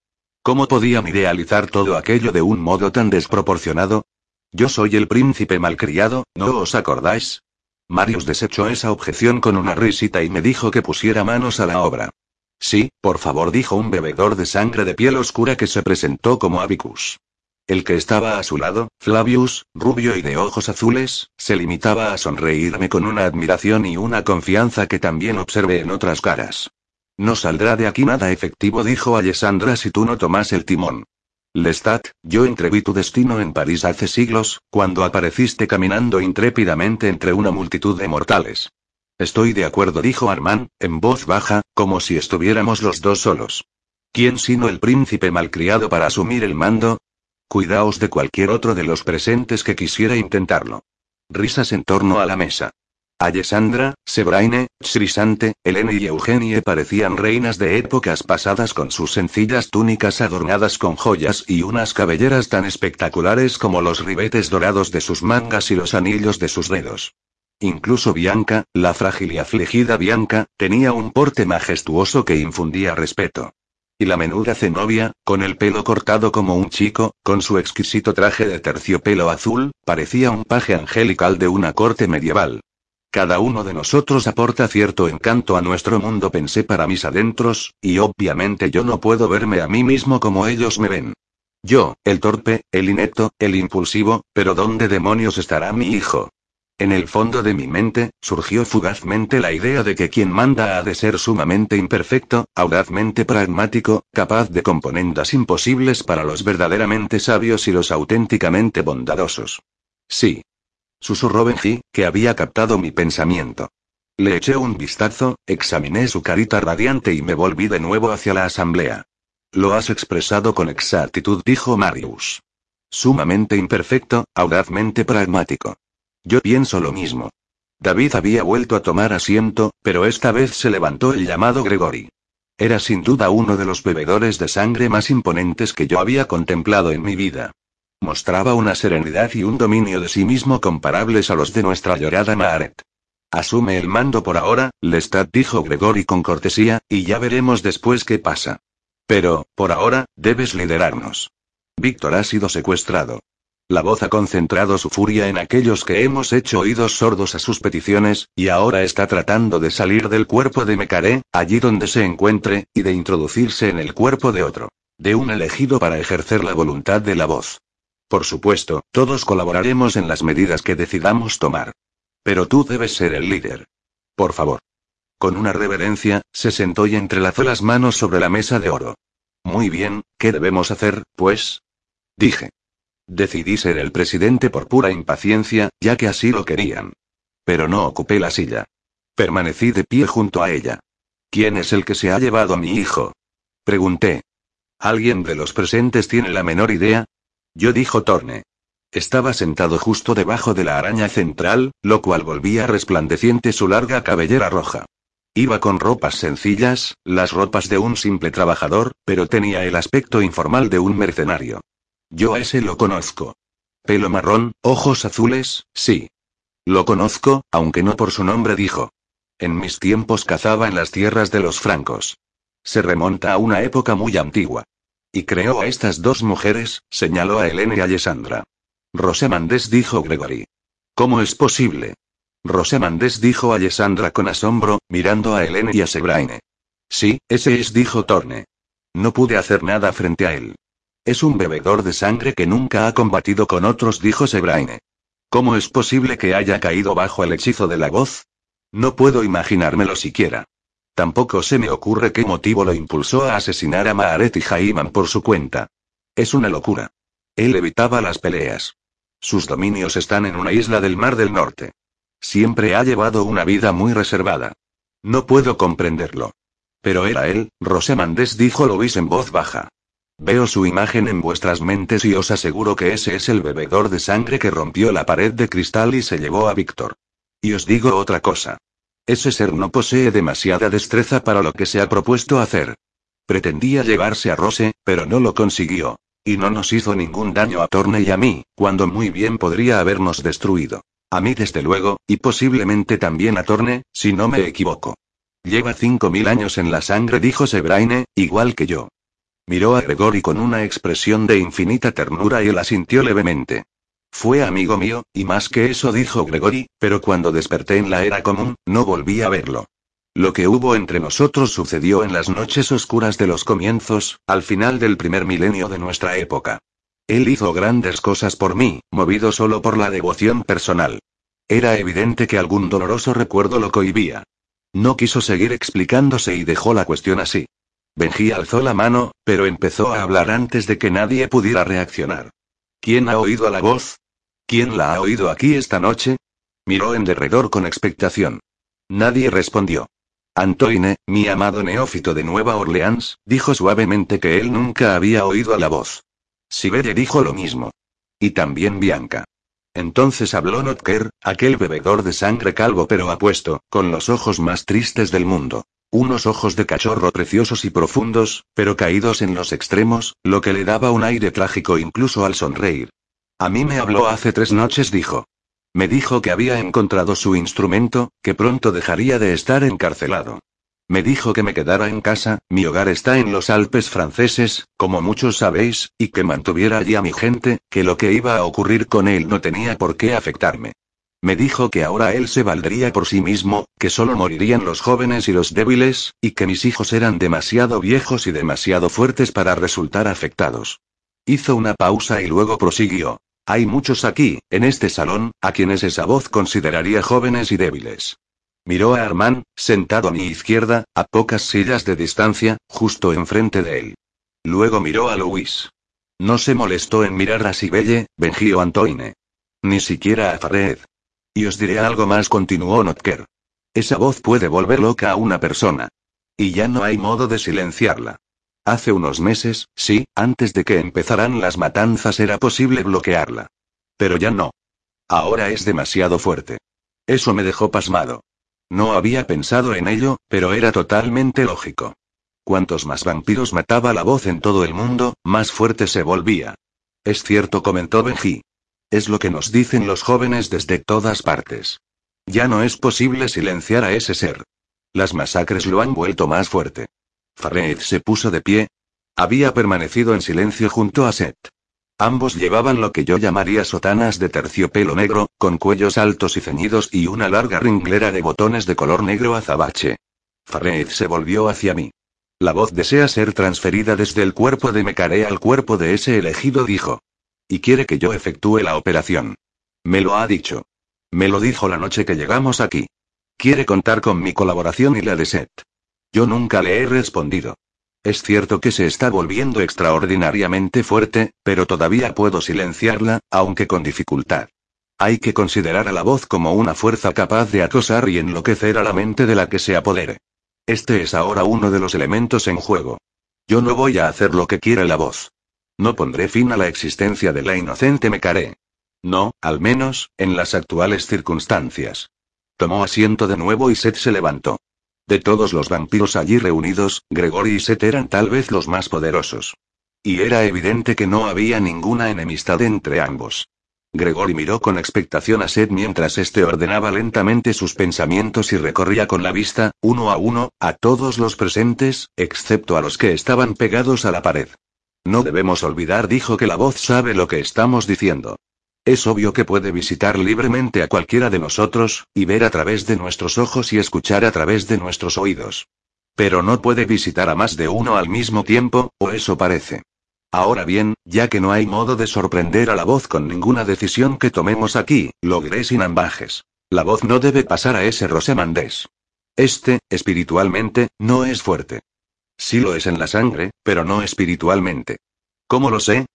¿Cómo podían idealizar todo aquello de un modo tan desproporcionado? Yo soy el príncipe malcriado, ¿no os acordáis? Marius desechó esa objeción con una risita y me dijo que pusiera manos a la obra. Sí, por favor, dijo un bebedor de sangre de piel oscura que se presentó como Abicus. El que estaba a su lado, Flavius, rubio y de ojos azules, se limitaba a sonreírme con una admiración y una confianza que también observé en otras caras. No saldrá de aquí nada efectivo, dijo Alessandra si tú no tomas el timón. Lestat, yo entreví tu destino en París hace siglos, cuando apareciste caminando intrépidamente entre una multitud de mortales. Estoy de acuerdo, dijo Armand, en voz baja, como si estuviéramos los dos solos. ¿Quién sino el príncipe malcriado para asumir el mando? Cuidaos de cualquier otro de los presentes que quisiera intentarlo. Risas en torno a la mesa. Alessandra, Sebraine, Srisante, Eleni y Eugenie parecían reinas de épocas pasadas con sus sencillas túnicas adornadas con joyas y unas cabelleras tan espectaculares como los ribetes dorados de sus mangas y los anillos de sus dedos. Incluso Bianca, la frágil y afligida Bianca, tenía un porte majestuoso que infundía respeto. Y la menuda Zenobia, con el pelo cortado como un chico, con su exquisito traje de terciopelo azul, parecía un paje angelical de una corte medieval. Cada uno de nosotros aporta cierto encanto a nuestro mundo, pensé para mis adentros, y obviamente yo no puedo verme a mí mismo como ellos me ven. Yo, el torpe, el inepto, el impulsivo, pero ¿dónde demonios estará mi hijo? En el fondo de mi mente, surgió fugazmente la idea de que quien manda ha de ser sumamente imperfecto, audazmente pragmático, capaz de componendas imposibles para los verdaderamente sabios y los auténticamente bondadosos. Sí. Susurró Benji, que había captado mi pensamiento. Le eché un vistazo, examiné su carita radiante y me volví de nuevo hacia la asamblea. Lo has expresado con exactitud, dijo Marius. Sumamente imperfecto, audazmente pragmático. Yo pienso lo mismo. David había vuelto a tomar asiento, pero esta vez se levantó el llamado Gregory. Era sin duda uno de los bebedores de sangre más imponentes que yo había contemplado en mi vida. Mostraba una serenidad y un dominio de sí mismo comparables a los de nuestra llorada Maaret. Asume el mando por ahora, Lestat dijo Gregory con cortesía, y ya veremos después qué pasa. Pero, por ahora, debes liderarnos. Víctor ha sido secuestrado. La voz ha concentrado su furia en aquellos que hemos hecho oídos sordos a sus peticiones, y ahora está tratando de salir del cuerpo de Mecaré, allí donde se encuentre, y de introducirse en el cuerpo de otro. De un elegido para ejercer la voluntad de la voz. Por supuesto, todos colaboraremos en las medidas que decidamos tomar. Pero tú debes ser el líder. Por favor. Con una reverencia, se sentó y entrelazó las manos sobre la mesa de oro. Muy bien, ¿qué debemos hacer, pues? Dije. Decidí ser el presidente por pura impaciencia, ya que así lo querían. Pero no ocupé la silla. Permanecí de pie junto a ella. ¿Quién es el que se ha llevado a mi hijo? Pregunté. ¿Alguien de los presentes tiene la menor idea? Yo dijo Torne. Estaba sentado justo debajo de la araña central, lo cual volvía resplandeciente su larga cabellera roja. Iba con ropas sencillas, las ropas de un simple trabajador, pero tenía el aspecto informal de un mercenario. Yo a ese lo conozco. Pelo marrón, ojos azules, sí. Lo conozco, aunque no por su nombre dijo. En mis tiempos cazaba en las tierras de los francos. Se remonta a una época muy antigua. Y creó a estas dos mujeres, señaló a Helene y a Alessandra. Rosemandés dijo Gregory. ¿Cómo es posible? Rosemandés dijo a Alessandra con asombro, mirando a Helene y a Sebraine. Sí, ese es, dijo Torne. No pude hacer nada frente a él. Es un bebedor de sangre que nunca ha combatido con otros, dijo Sebraine. ¿Cómo es posible que haya caído bajo el hechizo de la voz? No puedo imaginármelo siquiera. Tampoco se me ocurre qué motivo lo impulsó a asesinar a Maaret y Jaiman por su cuenta. Es una locura. Él evitaba las peleas. Sus dominios están en una isla del Mar del Norte. Siempre ha llevado una vida muy reservada. No puedo comprenderlo. Pero era él, Rosemandés dijo Luis en voz baja. Veo su imagen en vuestras mentes y os aseguro que ese es el bebedor de sangre que rompió la pared de cristal y se llevó a Víctor. Y os digo otra cosa. Ese ser no posee demasiada destreza para lo que se ha propuesto hacer. Pretendía llevarse a Rose, pero no lo consiguió. Y no nos hizo ningún daño a Torne y a mí, cuando muy bien podría habernos destruido. A mí desde luego, y posiblemente también a Torne, si no me equivoco. Lleva cinco mil años en la sangre, dijo Sebraine, igual que yo. Miró a Gregory con una expresión de infinita ternura y él asintió levemente. Fue amigo mío, y más que eso dijo Gregory, pero cuando desperté en la era común, no volví a verlo. Lo que hubo entre nosotros sucedió en las noches oscuras de los comienzos, al final del primer milenio de nuestra época. Él hizo grandes cosas por mí, movido solo por la devoción personal. Era evidente que algún doloroso recuerdo lo cohibía. No quiso seguir explicándose y dejó la cuestión así. Benji alzó la mano, pero empezó a hablar antes de que nadie pudiera reaccionar. ¿Quién ha oído la voz? ¿Quién la ha oído aquí esta noche? Miró en derredor con expectación. Nadie respondió. Antoine, mi amado neófito de Nueva Orleans, dijo suavemente que él nunca había oído a la voz. Sibelle dijo lo mismo. Y también Bianca. Entonces habló Notker, aquel bebedor de sangre calvo pero apuesto, con los ojos más tristes del mundo. Unos ojos de cachorro preciosos y profundos, pero caídos en los extremos, lo que le daba un aire trágico incluso al sonreír. A mí me habló hace tres noches, dijo. Me dijo que había encontrado su instrumento, que pronto dejaría de estar encarcelado. Me dijo que me quedara en casa, mi hogar está en los Alpes franceses, como muchos sabéis, y que mantuviera allí a mi gente, que lo que iba a ocurrir con él no tenía por qué afectarme. Me dijo que ahora él se valdría por sí mismo, que solo morirían los jóvenes y los débiles, y que mis hijos eran demasiado viejos y demasiado fuertes para resultar afectados. Hizo una pausa y luego prosiguió. Hay muchos aquí, en este salón, a quienes esa voz consideraría jóvenes y débiles. Miró a Armand, sentado a mi izquierda, a pocas sillas de distancia, justo enfrente de él. Luego miró a Luis. No se molestó en mirar a Sibelle, Benji o Antoine. Ni siquiera a Fared. Y os diré algo más, continuó Notker. Esa voz puede volver loca a una persona. Y ya no hay modo de silenciarla. Hace unos meses, sí, antes de que empezaran las matanzas era posible bloquearla. Pero ya no. Ahora es demasiado fuerte. Eso me dejó pasmado. No había pensado en ello, pero era totalmente lógico. Cuantos más vampiros mataba la voz en todo el mundo, más fuerte se volvía. Es cierto, comentó Benji. Es lo que nos dicen los jóvenes desde todas partes. Ya no es posible silenciar a ese ser. Las masacres lo han vuelto más fuerte. Farid se puso de pie. Había permanecido en silencio junto a Seth. Ambos llevaban lo que yo llamaría sotanas de terciopelo negro, con cuellos altos y ceñidos y una larga ringlera de botones de color negro azabache. Farid se volvió hacia mí. La voz desea ser transferida desde el cuerpo de Mecare al cuerpo de ese elegido, dijo. Y quiere que yo efectúe la operación. Me lo ha dicho. Me lo dijo la noche que llegamos aquí. Quiere contar con mi colaboración y la de Seth. Yo nunca le he respondido. Es cierto que se está volviendo extraordinariamente fuerte, pero todavía puedo silenciarla, aunque con dificultad. Hay que considerar a la voz como una fuerza capaz de acosar y enloquecer a la mente de la que se apodere. Este es ahora uno de los elementos en juego. Yo no voy a hacer lo que quiere la voz. No pondré fin a la existencia de la inocente Mecaré. No, al menos, en las actuales circunstancias. Tomó asiento de nuevo y Seth se levantó. De todos los vampiros allí reunidos, Gregory y Seth eran tal vez los más poderosos. y era evidente que no había ninguna enemistad entre ambos. Gregory miró con expectación a Seth mientras éste ordenaba lentamente sus pensamientos y recorría con la vista, uno a uno, a todos los presentes, excepto a los que estaban pegados a la pared. No debemos olvidar, dijo que la voz sabe lo que estamos diciendo. Es obvio que puede visitar libremente a cualquiera de nosotros, y ver a través de nuestros ojos y escuchar a través de nuestros oídos. Pero no puede visitar a más de uno al mismo tiempo, o eso parece. Ahora bien, ya que no hay modo de sorprender a la voz con ninguna decisión que tomemos aquí, lo diré sin ambajes. La voz no debe pasar a ese Rosemandés. Este, espiritualmente, no es fuerte. Sí lo es en la sangre, pero no espiritualmente. ¿Cómo lo sé?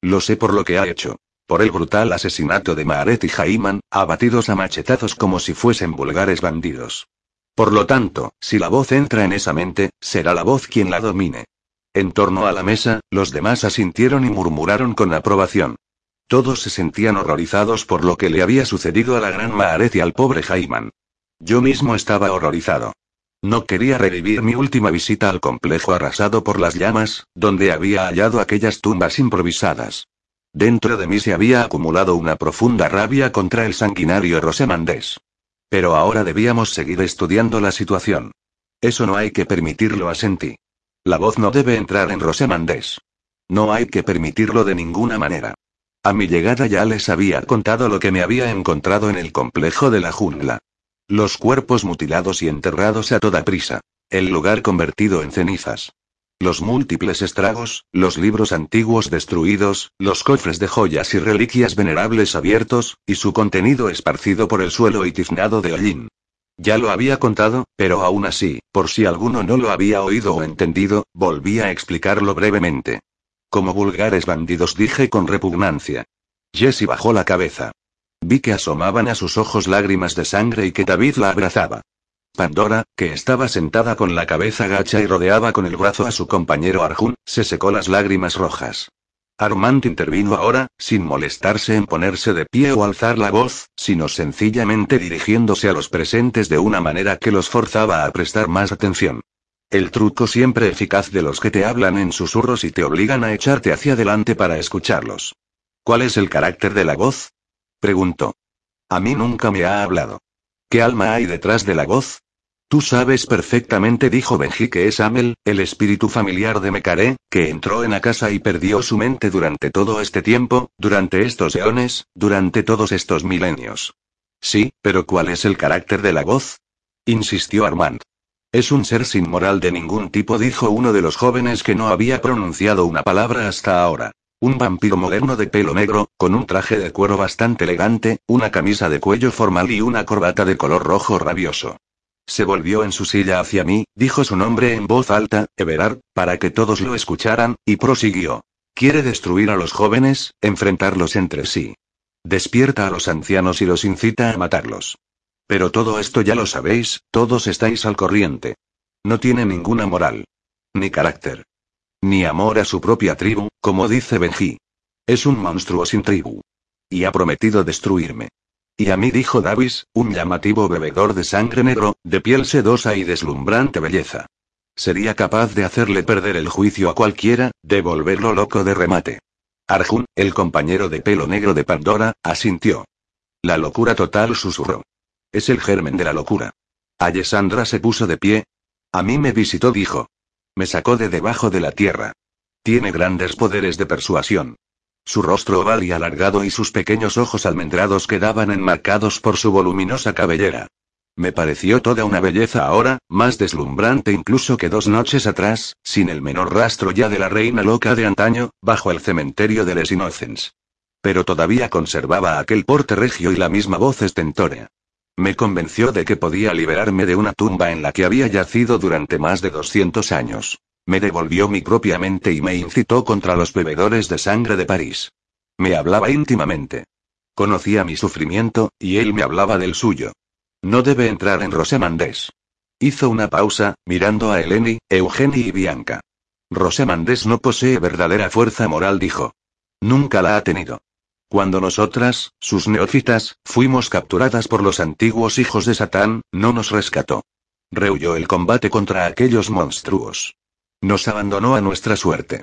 Lo sé por lo que ha hecho. Por el brutal asesinato de Maaret y Jaiman, abatidos a machetazos como si fuesen vulgares bandidos. Por lo tanto, si la voz entra en esa mente, será la voz quien la domine. En torno a la mesa, los demás asintieron y murmuraron con aprobación. Todos se sentían horrorizados por lo que le había sucedido a la gran Maaret y al pobre Jaiman. Yo mismo estaba horrorizado. No quería revivir mi última visita al complejo arrasado por las llamas, donde había hallado aquellas tumbas improvisadas. Dentro de mí se había acumulado una profunda rabia contra el sanguinario Rosemandés. Pero ahora debíamos seguir estudiando la situación. Eso no hay que permitirlo, asentí. La voz no debe entrar en Rosemandés. No hay que permitirlo de ninguna manera. A mi llegada ya les había contado lo que me había encontrado en el complejo de la jungla. Los cuerpos mutilados y enterrados a toda prisa. El lugar convertido en cenizas. Los múltiples estragos, los libros antiguos destruidos, los cofres de joyas y reliquias venerables abiertos, y su contenido esparcido por el suelo y tiznado de hollín. Ya lo había contado, pero aún así, por si alguno no lo había oído o entendido, volví a explicarlo brevemente. Como vulgares bandidos dije con repugnancia. Jessie bajó la cabeza. Vi que asomaban a sus ojos lágrimas de sangre y que David la abrazaba. Pandora, que estaba sentada con la cabeza gacha y rodeaba con el brazo a su compañero Arjun, se secó las lágrimas rojas. Armand intervino ahora, sin molestarse en ponerse de pie o alzar la voz, sino sencillamente dirigiéndose a los presentes de una manera que los forzaba a prestar más atención. El truco siempre eficaz de los que te hablan en susurros y te obligan a echarte hacia adelante para escucharlos. ¿Cuál es el carácter de la voz? Preguntó. A mí nunca me ha hablado. ¿Qué alma hay detrás de la voz? Tú sabes perfectamente, dijo Benji, que es Amel, el espíritu familiar de Mekaré, que entró en la casa y perdió su mente durante todo este tiempo, durante estos eones, durante todos estos milenios. Sí, pero ¿cuál es el carácter de la voz? insistió Armand. Es un ser sin moral de ningún tipo, dijo uno de los jóvenes que no había pronunciado una palabra hasta ahora. Un vampiro moderno de pelo negro, con un traje de cuero bastante elegante, una camisa de cuello formal y una corbata de color rojo rabioso. Se volvió en su silla hacia mí, dijo su nombre en voz alta, Everard, para que todos lo escucharan, y prosiguió. Quiere destruir a los jóvenes, enfrentarlos entre sí. Despierta a los ancianos y los incita a matarlos. Pero todo esto ya lo sabéis, todos estáis al corriente. No tiene ninguna moral. Ni carácter. Ni amor a su propia tribu, como dice Benji. Es un monstruo sin tribu. Y ha prometido destruirme. Y a mí dijo Davis, un llamativo bebedor de sangre negro, de piel sedosa y deslumbrante belleza. Sería capaz de hacerle perder el juicio a cualquiera, de volverlo loco de remate. Arjun, el compañero de pelo negro de Pandora, asintió. La locura total susurró. Es el germen de la locura. Ayesandra se puso de pie. A mí me visitó, dijo. Me sacó de debajo de la tierra. Tiene grandes poderes de persuasión. Su rostro oval y alargado y sus pequeños ojos almendrados quedaban enmarcados por su voluminosa cabellera. Me pareció toda una belleza ahora, más deslumbrante incluso que dos noches atrás, sin el menor rastro ya de la reina loca de antaño, bajo el cementerio de Les Innocents. Pero todavía conservaba aquel porte regio y la misma voz estentórea. Me convenció de que podía liberarme de una tumba en la que había yacido durante más de 200 años. Me devolvió mi propia mente y me incitó contra los bebedores de sangre de París. Me hablaba íntimamente. Conocía mi sufrimiento, y él me hablaba del suyo. No debe entrar en Rosemandés. Hizo una pausa, mirando a Eleni, Eugenie y Bianca. Rosemandés no posee verdadera fuerza moral, dijo. Nunca la ha tenido. Cuando nosotras, sus neófitas, fuimos capturadas por los antiguos hijos de Satán, no nos rescató. Rehuyó el combate contra aquellos monstruos. Nos abandonó a nuestra suerte.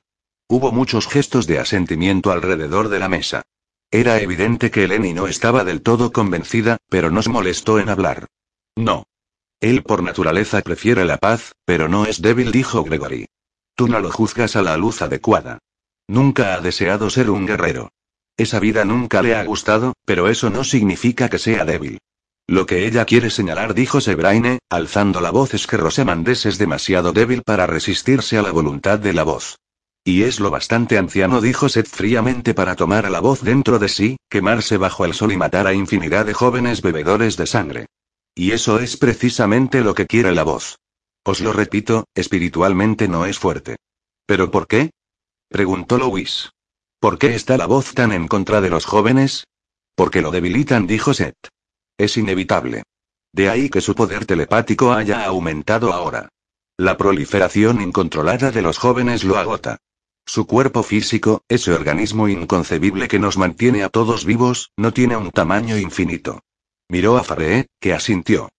Hubo muchos gestos de asentimiento alrededor de la mesa. Era evidente que Eleni no estaba del todo convencida, pero no se molestó en hablar. No. Él por naturaleza prefiere la paz, pero no es débil, dijo Gregory. Tú no lo juzgas a la luz adecuada. Nunca ha deseado ser un guerrero. Esa vida nunca le ha gustado, pero eso no significa que sea débil. Lo que ella quiere señalar, dijo Sebraine, alzando la voz, es que Rosamandés es demasiado débil para resistirse a la voluntad de la voz. Y es lo bastante anciano, dijo Seth fríamente para tomar a la voz dentro de sí, quemarse bajo el sol y matar a infinidad de jóvenes bebedores de sangre. Y eso es precisamente lo que quiere la voz. Os lo repito, espiritualmente no es fuerte. ¿Pero por qué? preguntó Louis. ¿Por qué está la voz tan en contra de los jóvenes? Porque lo debilitan, dijo Seth. Es inevitable. De ahí que su poder telepático haya aumentado ahora. La proliferación incontrolada de los jóvenes lo agota. Su cuerpo físico, ese organismo inconcebible que nos mantiene a todos vivos, no tiene un tamaño infinito. Miró a Faré, que asintió.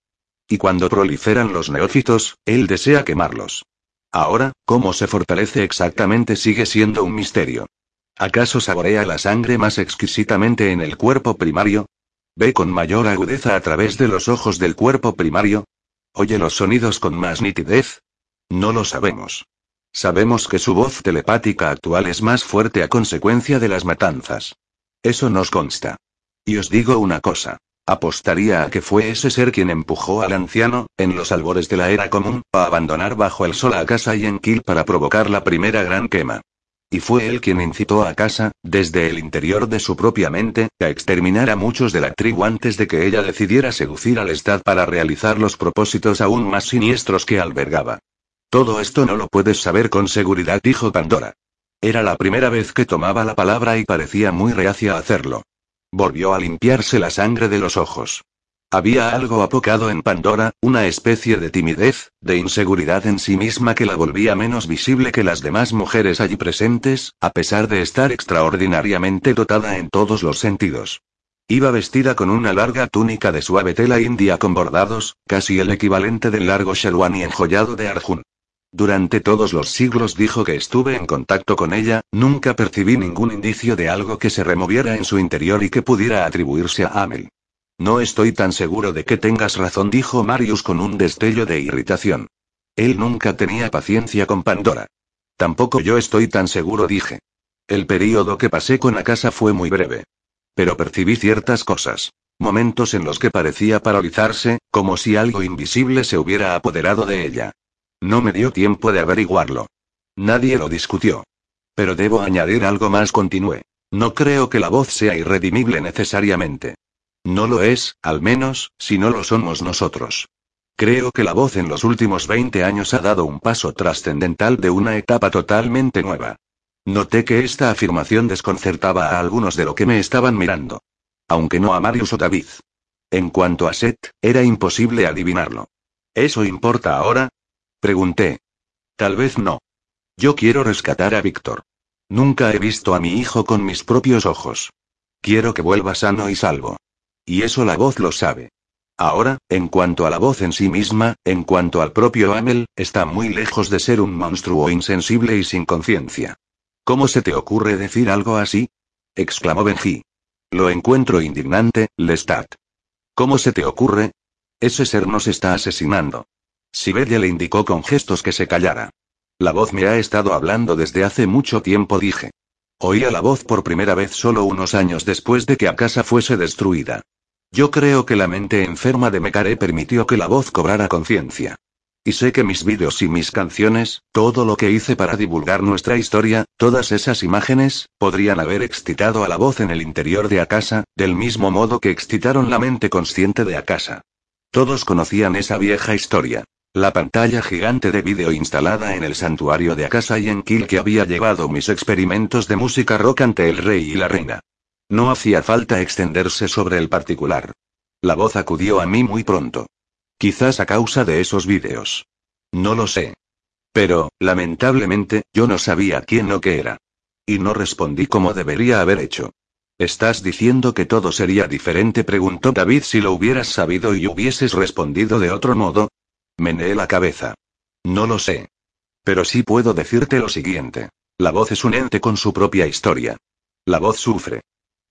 Y cuando proliferan los neófitos, él desea quemarlos. Ahora, cómo se fortalece exactamente sigue siendo un misterio. ¿Acaso saborea la sangre más exquisitamente en el cuerpo primario? ¿Ve con mayor agudeza a través de los ojos del cuerpo primario? ¿Oye los sonidos con más nitidez? No lo sabemos. Sabemos que su voz telepática actual es más fuerte a consecuencia de las matanzas. Eso nos consta. Y os digo una cosa. Apostaría a que fue ese ser quien empujó al anciano, en los albores de la era común, a abandonar bajo el sol a Casa y Enkil para provocar la primera gran quema. Y fue él quien incitó a Casa, desde el interior de su propia mente, a exterminar a muchos de la tribu antes de que ella decidiera seducir al Estado para realizar los propósitos aún más siniestros que albergaba. Todo esto no lo puedes saber con seguridad, dijo Pandora. Era la primera vez que tomaba la palabra y parecía muy reacia a hacerlo. Volvió a limpiarse la sangre de los ojos. Había algo apocado en Pandora, una especie de timidez, de inseguridad en sí misma que la volvía menos visible que las demás mujeres allí presentes, a pesar de estar extraordinariamente dotada en todos los sentidos. Iba vestida con una larga túnica de suave tela india con bordados, casi el equivalente del largo sherwani enjollado de Arjun. Durante todos los siglos dijo que estuve en contacto con ella, nunca percibí ningún indicio de algo que se removiera en su interior y que pudiera atribuirse a Amel. No estoy tan seguro de que tengas razón, dijo Marius con un destello de irritación. Él nunca tenía paciencia con Pandora. Tampoco yo estoy tan seguro, dije. El período que pasé con Akasa fue muy breve. Pero percibí ciertas cosas. Momentos en los que parecía paralizarse, como si algo invisible se hubiera apoderado de ella. No me dio tiempo de averiguarlo. Nadie lo discutió. Pero debo añadir algo más, continué. No creo que la voz sea irredimible necesariamente. No lo es, al menos, si no lo somos nosotros. Creo que la voz en los últimos 20 años ha dado un paso trascendental de una etapa totalmente nueva. Noté que esta afirmación desconcertaba a algunos de lo que me estaban mirando. Aunque no a Marius o David. En cuanto a Seth, era imposible adivinarlo. ¿Eso importa ahora? Pregunté. Tal vez no. Yo quiero rescatar a Víctor. Nunca he visto a mi hijo con mis propios ojos. Quiero que vuelva sano y salvo. Y eso la voz lo sabe. Ahora, en cuanto a la voz en sí misma, en cuanto al propio Amel, está muy lejos de ser un monstruo insensible y sin conciencia. ¿Cómo se te ocurre decir algo así? exclamó Benji. Lo encuentro indignante, Lestat. ¿Cómo se te ocurre? Ese ser nos está asesinando. Siberia le indicó con gestos que se callara. La voz me ha estado hablando desde hace mucho tiempo, dije. Oía la voz por primera vez solo unos años después de que Akasa fuese destruida. Yo creo que la mente enferma de Mekare permitió que la voz cobrara conciencia. Y sé que mis vídeos y mis canciones, todo lo que hice para divulgar nuestra historia, todas esas imágenes, podrían haber excitado a la voz en el interior de Akasa, del mismo modo que excitaron la mente consciente de Akasa. Todos conocían esa vieja historia. La pantalla gigante de vídeo instalada en el santuario de Akasa y en Kill que había llevado mis experimentos de música rock ante el rey y la reina. No hacía falta extenderse sobre el particular. La voz acudió a mí muy pronto. Quizás a causa de esos vídeos. No lo sé. Pero, lamentablemente, yo no sabía quién o qué era. Y no respondí como debería haber hecho. ¿Estás diciendo que todo sería diferente? preguntó David si lo hubieras sabido y hubieses respondido de otro modo, Meneé la cabeza. No lo sé. Pero sí puedo decirte lo siguiente. La voz es un ente con su propia historia. La voz sufre.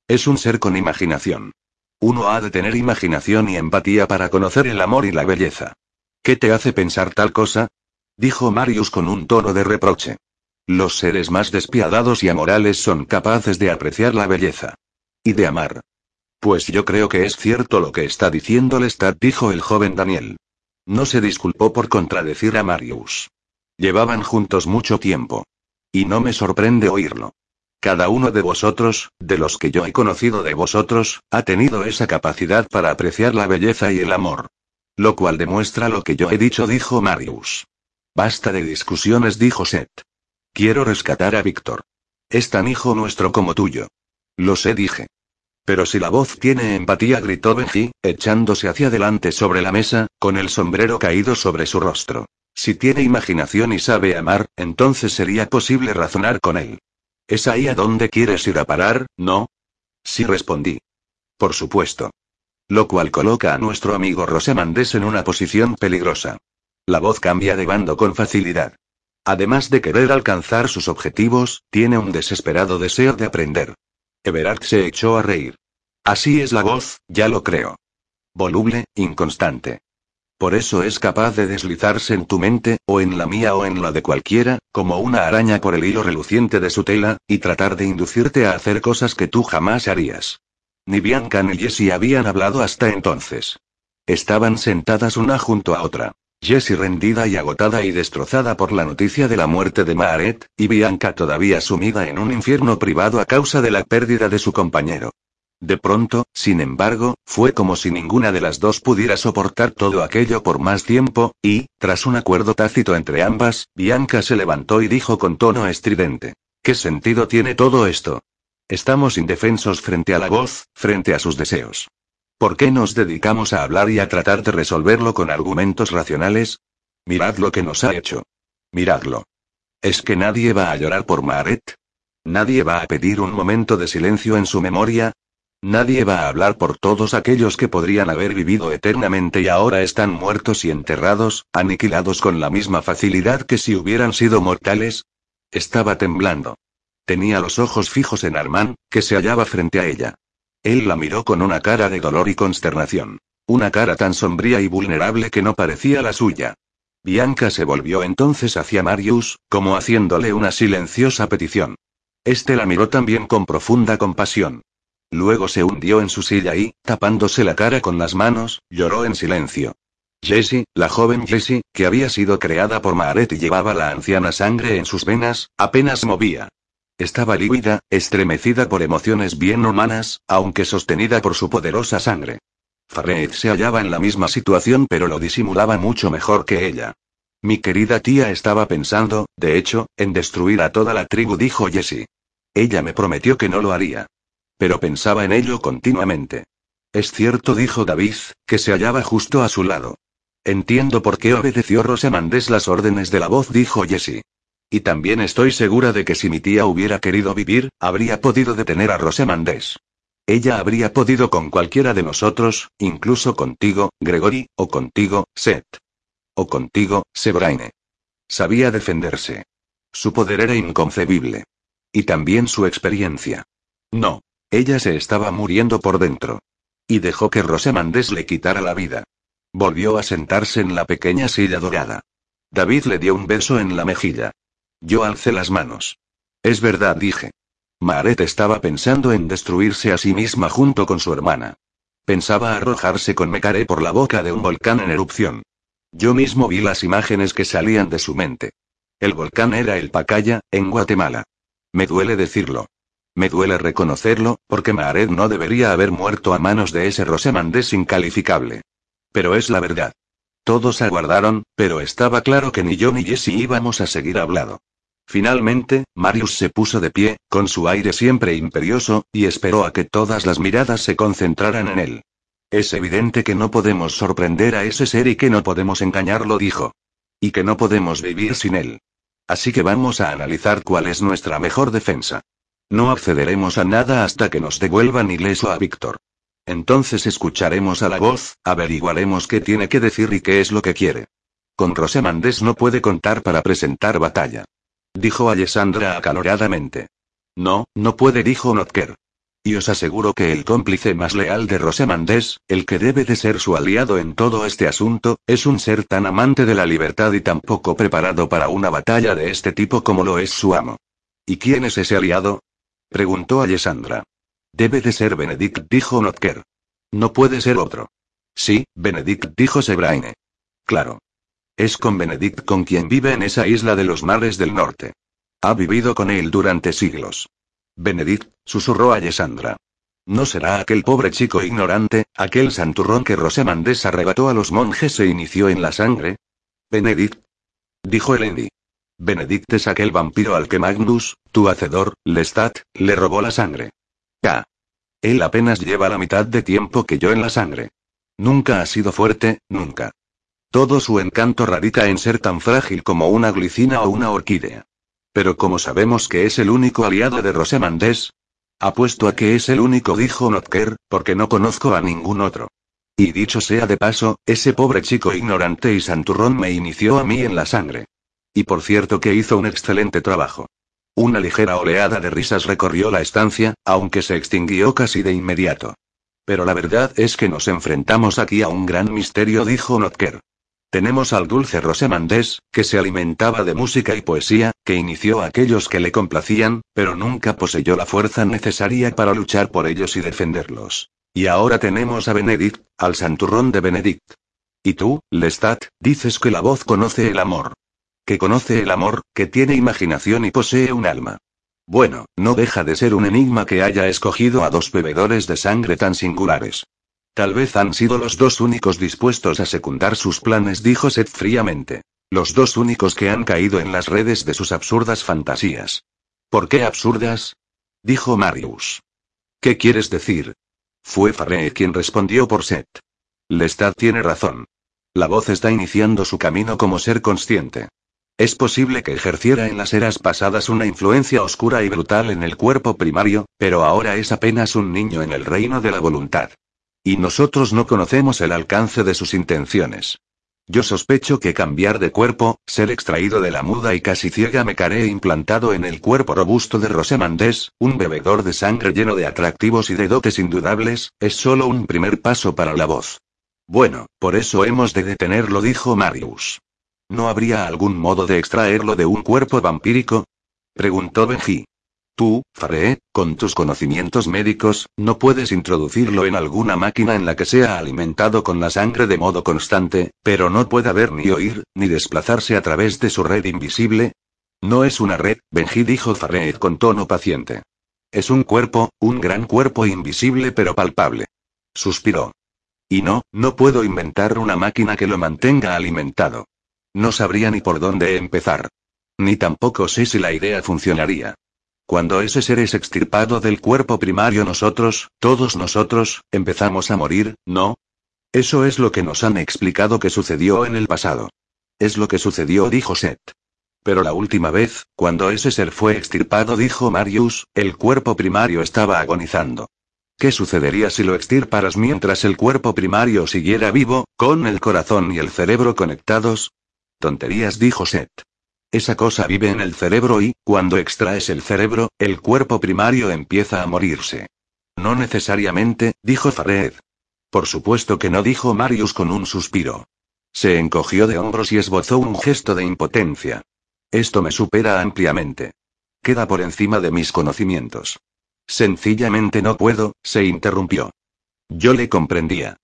Es un ser con imaginación. Uno ha de tener imaginación y empatía para conocer el amor y la belleza. ¿Qué te hace pensar tal cosa? dijo Marius con un tono de reproche. Los seres más despiadados y amorales son capaces de apreciar la belleza. Y de amar. Pues yo creo que es cierto lo que está diciendo Lestat, dijo el joven Daniel. No se disculpó por contradecir a Marius. Llevaban juntos mucho tiempo. Y no me sorprende oírlo. Cada uno de vosotros, de los que yo he conocido de vosotros, ha tenido esa capacidad para apreciar la belleza y el amor. Lo cual demuestra lo que yo he dicho, dijo Marius. Basta de discusiones, dijo Seth. Quiero rescatar a Víctor. Es tan hijo nuestro como tuyo. Lo sé, dije. Pero si la voz tiene empatía, gritó Benji, echándose hacia adelante sobre la mesa, con el sombrero caído sobre su rostro. Si tiene imaginación y sabe amar, entonces sería posible razonar con él. ¿Es ahí a donde quieres ir a parar, no? Sí respondí. Por supuesto. Lo cual coloca a nuestro amigo Rosamandés en una posición peligrosa. La voz cambia de bando con facilidad. Además de querer alcanzar sus objetivos, tiene un desesperado deseo de aprender. Everard se echó a reír. Así es la voz, ya lo creo. Voluble, inconstante. Por eso es capaz de deslizarse en tu mente, o en la mía o en la de cualquiera, como una araña por el hilo reluciente de su tela, y tratar de inducirte a hacer cosas que tú jamás harías. Ni Bianca ni Jessie habían hablado hasta entonces. Estaban sentadas una junto a otra. Jessie rendida y agotada y destrozada por la noticia de la muerte de Maaret, y Bianca todavía sumida en un infierno privado a causa de la pérdida de su compañero. De pronto, sin embargo, fue como si ninguna de las dos pudiera soportar todo aquello por más tiempo, y, tras un acuerdo tácito entre ambas, Bianca se levantó y dijo con tono estridente. ¿Qué sentido tiene todo esto? Estamos indefensos frente a la voz, frente a sus deseos. ¿Por qué nos dedicamos a hablar y a tratar de resolverlo con argumentos racionales? Mirad lo que nos ha hecho. Miradlo. ¿Es que nadie va a llorar por Maret? ¿Nadie va a pedir un momento de silencio en su memoria? Nadie va a hablar por todos aquellos que podrían haber vivido eternamente y ahora están muertos y enterrados, aniquilados con la misma facilidad que si hubieran sido mortales. Estaba temblando. Tenía los ojos fijos en Armand, que se hallaba frente a ella. Él la miró con una cara de dolor y consternación. Una cara tan sombría y vulnerable que no parecía la suya. Bianca se volvió entonces hacia Marius, como haciéndole una silenciosa petición. Este la miró también con profunda compasión. Luego se hundió en su silla y, tapándose la cara con las manos, lloró en silencio. Jessie, la joven Jessie, que había sido creada por Maaret y llevaba la anciana sangre en sus venas, apenas movía. Estaba lívida, estremecida por emociones bien humanas, aunque sostenida por su poderosa sangre. Farid se hallaba en la misma situación pero lo disimulaba mucho mejor que ella. Mi querida tía estaba pensando, de hecho, en destruir a toda la tribu, dijo Jessie. Ella me prometió que no lo haría. Pero pensaba en ello continuamente. Es cierto, dijo David, que se hallaba justo a su lado. Entiendo por qué obedeció Rosamandés las órdenes de la voz, dijo Jessie. Y también estoy segura de que si mi tía hubiera querido vivir, habría podido detener a Rosamandés. Ella habría podido con cualquiera de nosotros, incluso contigo, Gregory, o contigo, Seth. O contigo, Sebraine. Sabía defenderse. Su poder era inconcebible. Y también su experiencia. No. Ella se estaba muriendo por dentro. Y dejó que Rosamandés le quitara la vida. Volvió a sentarse en la pequeña silla dorada. David le dio un beso en la mejilla. Yo alcé las manos. Es verdad, dije. Maret estaba pensando en destruirse a sí misma junto con su hermana. Pensaba arrojarse con Mecare por la boca de un volcán en erupción. Yo mismo vi las imágenes que salían de su mente. El volcán era el Pacaya, en Guatemala. Me duele decirlo. Me duele reconocerlo, porque Maaret no debería haber muerto a manos de ese Rosemandés incalificable. Pero es la verdad. Todos aguardaron, pero estaba claro que ni yo ni Jesse íbamos a seguir hablando. Finalmente, Marius se puso de pie, con su aire siempre imperioso, y esperó a que todas las miradas se concentraran en él. Es evidente que no podemos sorprender a ese ser y que no podemos engañarlo, dijo. Y que no podemos vivir sin él. Así que vamos a analizar cuál es nuestra mejor defensa. No accederemos a nada hasta que nos devuelvan ileso a Víctor. Entonces escucharemos a la voz, averiguaremos qué tiene que decir y qué es lo que quiere. Con Rosamandés no puede contar para presentar batalla. Dijo Alessandra acaloradamente. No, no puede, dijo Notker. Y os aseguro que el cómplice más leal de Rosamandés, el que debe de ser su aliado en todo este asunto, es un ser tan amante de la libertad y tan poco preparado para una batalla de este tipo como lo es su amo. ¿Y quién es ese aliado? preguntó Alessandra. Debe de ser Benedict, dijo Notker. No puede ser otro. Sí, Benedict, dijo Sebraine. Claro. Es con Benedict con quien vive en esa isla de los mares del norte. Ha vivido con él durante siglos. Benedict, susurró Alessandra. ¿No será aquel pobre chico ignorante, aquel santurrón que Rosamandés arrebató a los monjes e inició en la sangre? Benedict. Dijo Elendi. Benedict es aquel vampiro al que Magnus, tu hacedor, Lestat, le robó la sangre. Ya. Él apenas lleva la mitad de tiempo que yo en la sangre. Nunca ha sido fuerte, nunca. Todo su encanto radica en ser tan frágil como una glicina o una orquídea. Pero como sabemos que es el único aliado de Rosamandés, apuesto a que es el único, dijo Notker, porque no conozco a ningún otro. Y dicho sea de paso, ese pobre chico ignorante y santurrón me inició a mí en la sangre. Y por cierto que hizo un excelente trabajo. Una ligera oleada de risas recorrió la estancia, aunque se extinguió casi de inmediato. Pero la verdad es que nos enfrentamos aquí a un gran misterio, dijo Notker. Tenemos al dulce Rosamandés, que se alimentaba de música y poesía, que inició a aquellos que le complacían, pero nunca poseyó la fuerza necesaria para luchar por ellos y defenderlos. Y ahora tenemos a Benedict, al santurrón de Benedict. Y tú, Lestat, dices que la voz conoce el amor. Que conoce el amor, que tiene imaginación y posee un alma. Bueno, no deja de ser un enigma que haya escogido a dos bebedores de sangre tan singulares. Tal vez han sido los dos únicos dispuestos a secundar sus planes, dijo Seth fríamente. Los dos únicos que han caído en las redes de sus absurdas fantasías. ¿Por qué absurdas? dijo Marius. ¿Qué quieres decir? Fue Farré quien respondió por Seth. Lestat tiene razón. La voz está iniciando su camino como ser consciente. Es posible que ejerciera en las eras pasadas una influencia oscura y brutal en el cuerpo primario, pero ahora es apenas un niño en el reino de la voluntad. Y nosotros no conocemos el alcance de sus intenciones. Yo sospecho que cambiar de cuerpo, ser extraído de la muda y casi ciega Mecaré implantado en el cuerpo robusto de Rosamandés, un bebedor de sangre lleno de atractivos y de dotes indudables, es solo un primer paso para la voz. Bueno, por eso hemos de detenerlo, dijo Marius. ¿No habría algún modo de extraerlo de un cuerpo vampírico? preguntó Benji. Tú, Faré, con tus conocimientos médicos, no puedes introducirlo en alguna máquina en la que sea alimentado con la sangre de modo constante, pero no puede ver ni oír, ni desplazarse a través de su red invisible. No es una red, Benji dijo Faré con tono paciente. Es un cuerpo, un gran cuerpo invisible pero palpable. Suspiró. Y no, no puedo inventar una máquina que lo mantenga alimentado. No sabría ni por dónde empezar. Ni tampoco sé si la idea funcionaría. Cuando ese ser es extirpado del cuerpo primario nosotros, todos nosotros, empezamos a morir, ¿no? Eso es lo que nos han explicado que sucedió en el pasado. Es lo que sucedió, dijo Seth. Pero la última vez, cuando ese ser fue extirpado, dijo Marius, el cuerpo primario estaba agonizando. ¿Qué sucedería si lo extirparas mientras el cuerpo primario siguiera vivo, con el corazón y el cerebro conectados? Tonterías, dijo Seth. Esa cosa vive en el cerebro y, cuando extraes el cerebro, el cuerpo primario empieza a morirse. No necesariamente, dijo Fared. Por supuesto que no, dijo Marius con un suspiro. Se encogió de hombros y esbozó un gesto de impotencia. Esto me supera ampliamente. Queda por encima de mis conocimientos. Sencillamente no puedo, se interrumpió. Yo le comprendía.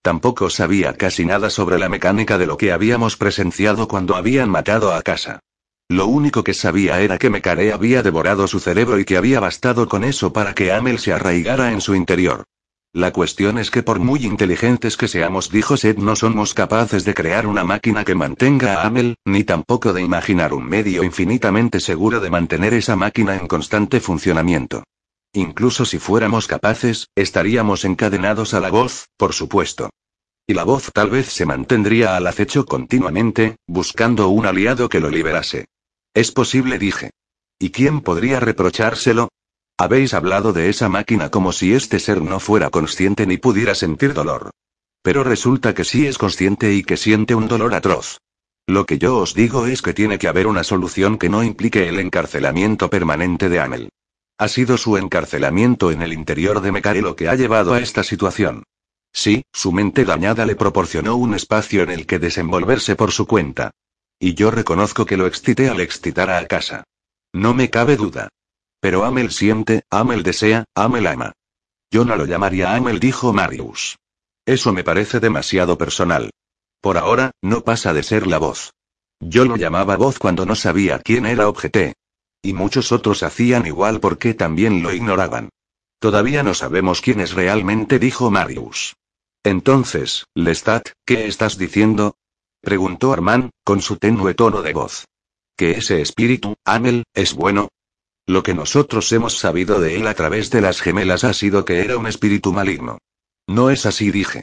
Tampoco sabía casi nada sobre la mecánica de lo que habíamos presenciado cuando habían matado a casa. Lo único que sabía era que Mekare había devorado su cerebro y que había bastado con eso para que Amel se arraigara en su interior. La cuestión es que por muy inteligentes que seamos, dijo Seth, no somos capaces de crear una máquina que mantenga a Amel, ni tampoco de imaginar un medio infinitamente seguro de mantener esa máquina en constante funcionamiento. Incluso si fuéramos capaces, estaríamos encadenados a la voz, por supuesto. Y la voz tal vez se mantendría al acecho continuamente, buscando un aliado que lo liberase. Es posible, dije. ¿Y quién podría reprochárselo? Habéis hablado de esa máquina como si este ser no fuera consciente ni pudiera sentir dolor. Pero resulta que sí es consciente y que siente un dolor atroz. Lo que yo os digo es que tiene que haber una solución que no implique el encarcelamiento permanente de Amel. Ha sido su encarcelamiento en el interior de Mekare lo que ha llevado a esta situación. Sí, su mente dañada le proporcionó un espacio en el que desenvolverse por su cuenta. Y yo reconozco que lo excité al excitar a casa. No me cabe duda. Pero Amel siente, Amel desea, Amel ama. Yo no lo llamaría Amel, dijo Marius. Eso me parece demasiado personal. Por ahora, no pasa de ser la voz. Yo lo llamaba voz cuando no sabía quién era objeté. Y muchos otros hacían igual porque también lo ignoraban. Todavía no sabemos quién es realmente, dijo Marius. Entonces, Lestat, ¿qué estás diciendo? Preguntó Armand, con su tenue tono de voz. ¿Que ese espíritu, Amel, es bueno? Lo que nosotros hemos sabido de él a través de las gemelas ha sido que era un espíritu maligno. No es así, dije.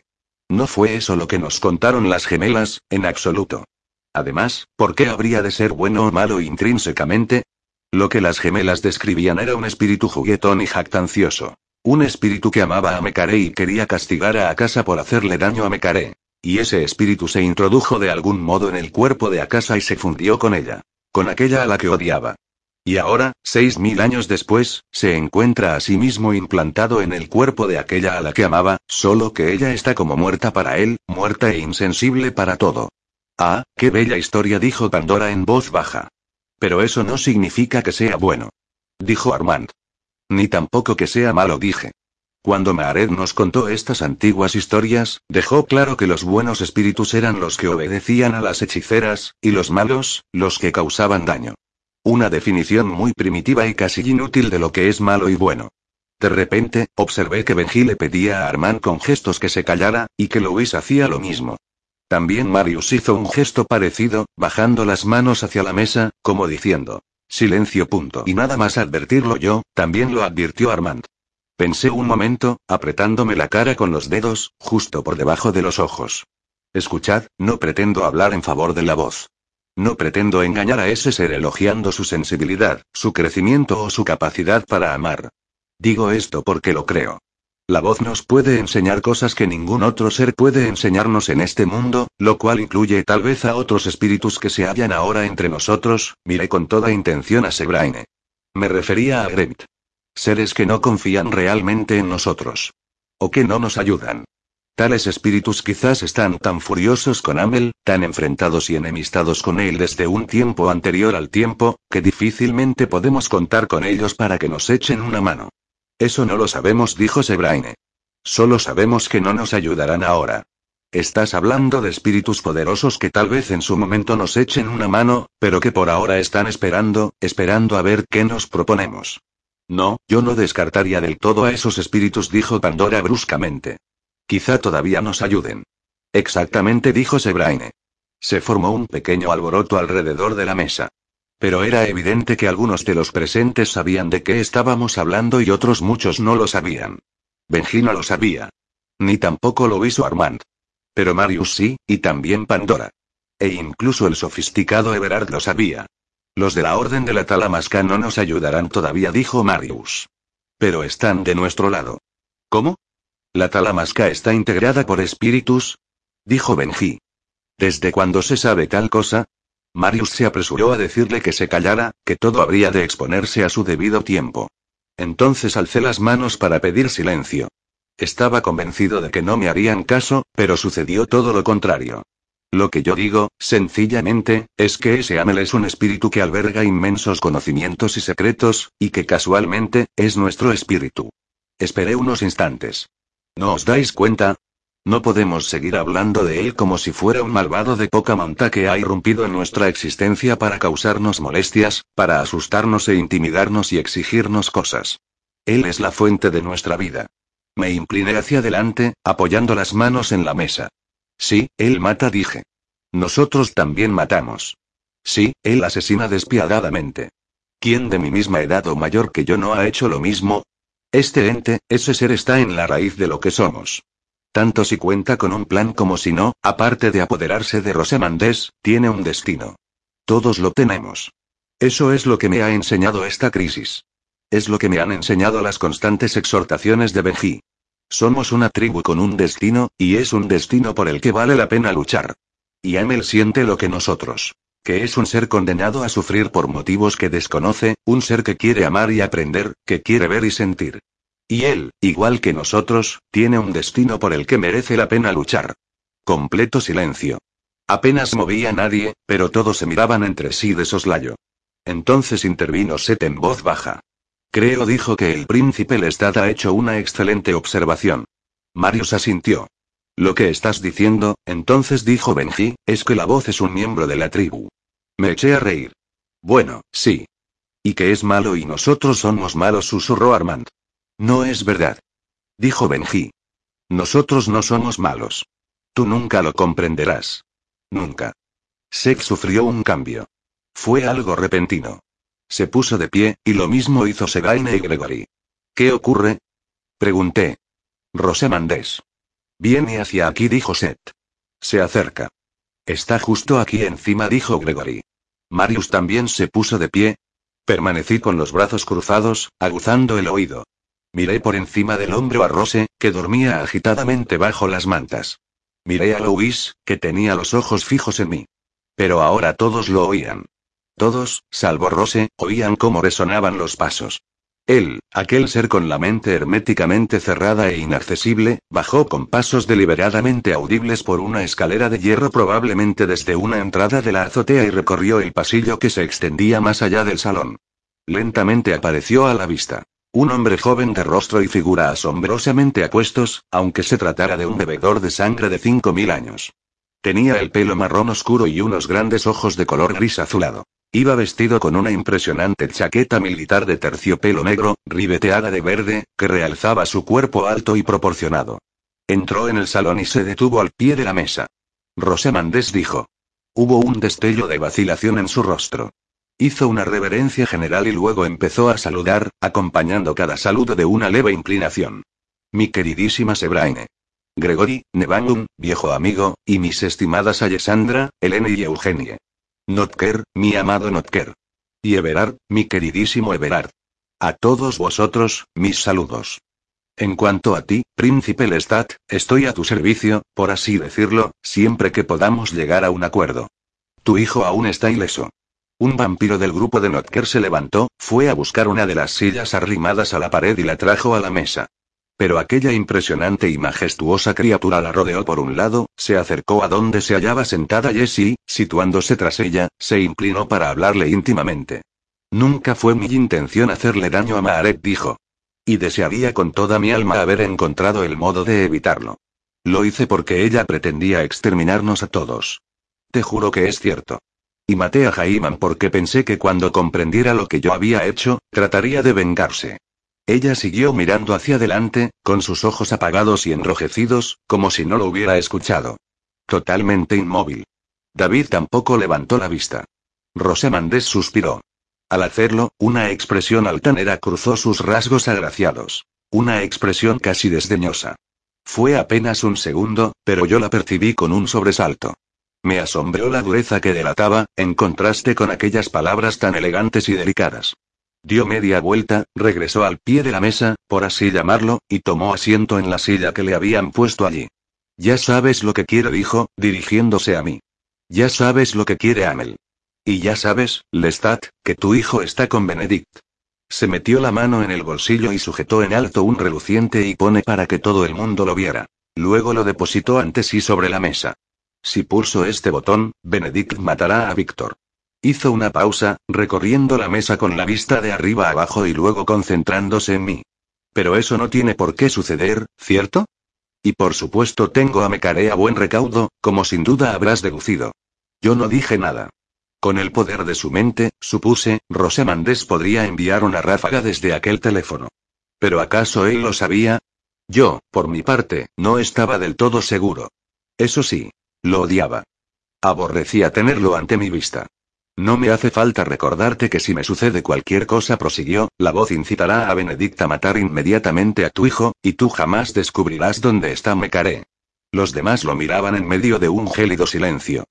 No fue eso lo que nos contaron las gemelas, en absoluto. Además, ¿por qué habría de ser bueno o malo intrínsecamente? Lo que las gemelas describían era un espíritu juguetón y jactancioso. Un espíritu que amaba a Mecare y quería castigar a Akasa por hacerle daño a Mecare. Y ese espíritu se introdujo de algún modo en el cuerpo de Akasa y se fundió con ella. Con aquella a la que odiaba. Y ahora, seis mil años después, se encuentra a sí mismo implantado en el cuerpo de aquella a la que amaba, solo que ella está como muerta para él, muerta e insensible para todo. Ah, qué bella historia, dijo Pandora en voz baja. Pero eso no significa que sea bueno. Dijo Armand. Ni tampoco que sea malo, dije. Cuando Maaret nos contó estas antiguas historias, dejó claro que los buenos espíritus eran los que obedecían a las hechiceras, y los malos, los que causaban daño. Una definición muy primitiva y casi inútil de lo que es malo y bueno. De repente, observé que Benji le pedía a Armand con gestos que se callara, y que Luis hacía lo mismo. También Marius hizo un gesto parecido, bajando las manos hacia la mesa, como diciendo, silencio. Punto. Y nada más advertirlo yo, también lo advirtió Armand. Pensé un momento, apretándome la cara con los dedos, justo por debajo de los ojos. Escuchad, no pretendo hablar en favor de la voz. No pretendo engañar a ese ser elogiando su sensibilidad, su crecimiento o su capacidad para amar. Digo esto porque lo creo. La voz nos puede enseñar cosas que ningún otro ser puede enseñarnos en este mundo, lo cual incluye tal vez a otros espíritus que se hallan ahora entre nosotros, miré con toda intención a Sebraine. Me refería a Grevit. Seres que no confían realmente en nosotros. O que no nos ayudan. Tales espíritus quizás están tan furiosos con Amel, tan enfrentados y enemistados con él desde un tiempo anterior al tiempo, que difícilmente podemos contar con ellos para que nos echen una mano. Eso no lo sabemos, dijo Sebraine. Solo sabemos que no nos ayudarán ahora. Estás hablando de espíritus poderosos que tal vez en su momento nos echen una mano, pero que por ahora están esperando, esperando a ver qué nos proponemos. No, yo no descartaría del todo a esos espíritus, dijo Pandora bruscamente. Quizá todavía nos ayuden. Exactamente, dijo Sebraine. Se formó un pequeño alboroto alrededor de la mesa. Pero era evidente que algunos de los presentes sabían de qué estábamos hablando y otros muchos no lo sabían. Benji no lo sabía. Ni tampoco lo hizo Armand. Pero Marius sí, y también Pandora. E incluso el sofisticado Everard lo sabía. Los de la Orden de la Talamasca no nos ayudarán todavía, dijo Marius. Pero están de nuestro lado. ¿Cómo? ¿La talamasca está integrada por espíritus? Dijo Benji. ¿Desde cuándo se sabe tal cosa? Marius se apresuró a decirle que se callara, que todo habría de exponerse a su debido tiempo. Entonces alcé las manos para pedir silencio. Estaba convencido de que no me harían caso, pero sucedió todo lo contrario. Lo que yo digo, sencillamente, es que ese Amel es un espíritu que alberga inmensos conocimientos y secretos, y que casualmente, es nuestro espíritu. Esperé unos instantes. ¿No os dais cuenta? No podemos seguir hablando de él como si fuera un malvado de poca monta que ha irrumpido en nuestra existencia para causarnos molestias, para asustarnos e intimidarnos y exigirnos cosas. Él es la fuente de nuestra vida. Me incliné hacia adelante, apoyando las manos en la mesa. Sí, él mata, dije. Nosotros también matamos. Sí, él asesina despiadadamente. ¿Quién de mi misma edad o mayor que yo no ha hecho lo mismo? Este ente, ese ser está en la raíz de lo que somos. Tanto si cuenta con un plan como si no, aparte de apoderarse de Rosamandés, tiene un destino. Todos lo tenemos. Eso es lo que me ha enseñado esta crisis. Es lo que me han enseñado las constantes exhortaciones de Benji. Somos una tribu con un destino, y es un destino por el que vale la pena luchar. Y Amel siente lo que nosotros. Que es un ser condenado a sufrir por motivos que desconoce, un ser que quiere amar y aprender, que quiere ver y sentir. Y él, igual que nosotros, tiene un destino por el que merece la pena luchar. Completo silencio. Apenas movía nadie, pero todos se miraban entre sí de soslayo. Entonces intervino Seth en voz baja. Creo dijo que el príncipe Lestat ha hecho una excelente observación. Marius asintió. Lo que estás diciendo, entonces dijo Benji, es que la voz es un miembro de la tribu. Me eché a reír. Bueno, sí. Y que es malo y nosotros somos malos, susurró Armand. No es verdad. Dijo Benji. Nosotros no somos malos. Tú nunca lo comprenderás. Nunca. Sex sufrió un cambio. Fue algo repentino. Se puso de pie, y lo mismo hizo Segaine y Gregory. ¿Qué ocurre? Pregunté. Rosamandés. Viene hacia aquí, dijo Seth. Se acerca. Está justo aquí encima, dijo Gregory. Marius también se puso de pie. Permanecí con los brazos cruzados, aguzando el oído. Miré por encima del hombro a Rose, que dormía agitadamente bajo las mantas. Miré a Louis, que tenía los ojos fijos en mí. Pero ahora todos lo oían. Todos, salvo Rose, oían cómo resonaban los pasos. Él, aquel ser con la mente herméticamente cerrada e inaccesible, bajó con pasos deliberadamente audibles por una escalera de hierro probablemente desde una entrada de la azotea y recorrió el pasillo que se extendía más allá del salón. Lentamente apareció a la vista. Un hombre joven de rostro y figura asombrosamente apuestos, aunque se tratara de un bebedor de sangre de cinco mil años. Tenía el pelo marrón oscuro y unos grandes ojos de color gris azulado. Iba vestido con una impresionante chaqueta militar de terciopelo negro, ribeteada de verde, que realzaba su cuerpo alto y proporcionado. Entró en el salón y se detuvo al pie de la mesa. Rosamandés dijo. Hubo un destello de vacilación en su rostro. Hizo una reverencia general y luego empezó a saludar, acompañando cada saludo de una leve inclinación. Mi queridísima Sebraine. Gregory, Nevangum, viejo amigo, y mis estimadas Alessandra, Elena y Eugenie. Notker, mi amado Notker. Y Everard, mi queridísimo Everard. A todos vosotros, mis saludos. En cuanto a ti, príncipe Lestat, estoy a tu servicio, por así decirlo, siempre que podamos llegar a un acuerdo. Tu hijo aún está ileso. Un vampiro del grupo de Notker se levantó, fue a buscar una de las sillas arrimadas a la pared y la trajo a la mesa. Pero aquella impresionante y majestuosa criatura la rodeó por un lado, se acercó a donde se hallaba sentada Jessie, situándose tras ella, se inclinó para hablarle íntimamente. Nunca fue mi intención hacerle daño a Maaret, dijo. Y desearía con toda mi alma haber encontrado el modo de evitarlo. Lo hice porque ella pretendía exterminarnos a todos. Te juro que es cierto. Y maté a Jaiman porque pensé que cuando comprendiera lo que yo había hecho, trataría de vengarse. Ella siguió mirando hacia adelante, con sus ojos apagados y enrojecidos, como si no lo hubiera escuchado. Totalmente inmóvil. David tampoco levantó la vista. Rosamandés suspiró. Al hacerlo, una expresión altanera cruzó sus rasgos agraciados. Una expresión casi desdeñosa. Fue apenas un segundo, pero yo la percibí con un sobresalto. Me asombró la dureza que delataba, en contraste con aquellas palabras tan elegantes y delicadas. Dio media vuelta, regresó al pie de la mesa, por así llamarlo, y tomó asiento en la silla que le habían puesto allí. Ya sabes lo que quiere, dijo, dirigiéndose a mí. Ya sabes lo que quiere Amel. Y ya sabes, Lestat, que tu hijo está con Benedict. Se metió la mano en el bolsillo y sujetó en alto un reluciente y pone para que todo el mundo lo viera. Luego lo depositó ante sí sobre la mesa. Si pulso este botón, Benedict matará a Víctor. Hizo una pausa, recorriendo la mesa con la vista de arriba abajo y luego concentrándose en mí. Pero eso no tiene por qué suceder, ¿cierto? Y por supuesto tengo a Mecare a buen recaudo, como sin duda habrás deducido. Yo no dije nada. Con el poder de su mente, supuse, Rosamandés podría enviar una ráfaga desde aquel teléfono. ¿Pero acaso él lo sabía? Yo, por mi parte, no estaba del todo seguro. Eso sí, lo odiaba. Aborrecía tenerlo ante mi vista. No me hace falta recordarte que si me sucede cualquier cosa, prosiguió, la voz incitará a Benedicta a matar inmediatamente a tu hijo, y tú jamás descubrirás dónde está Mecare. Los demás lo miraban en medio de un gélido silencio.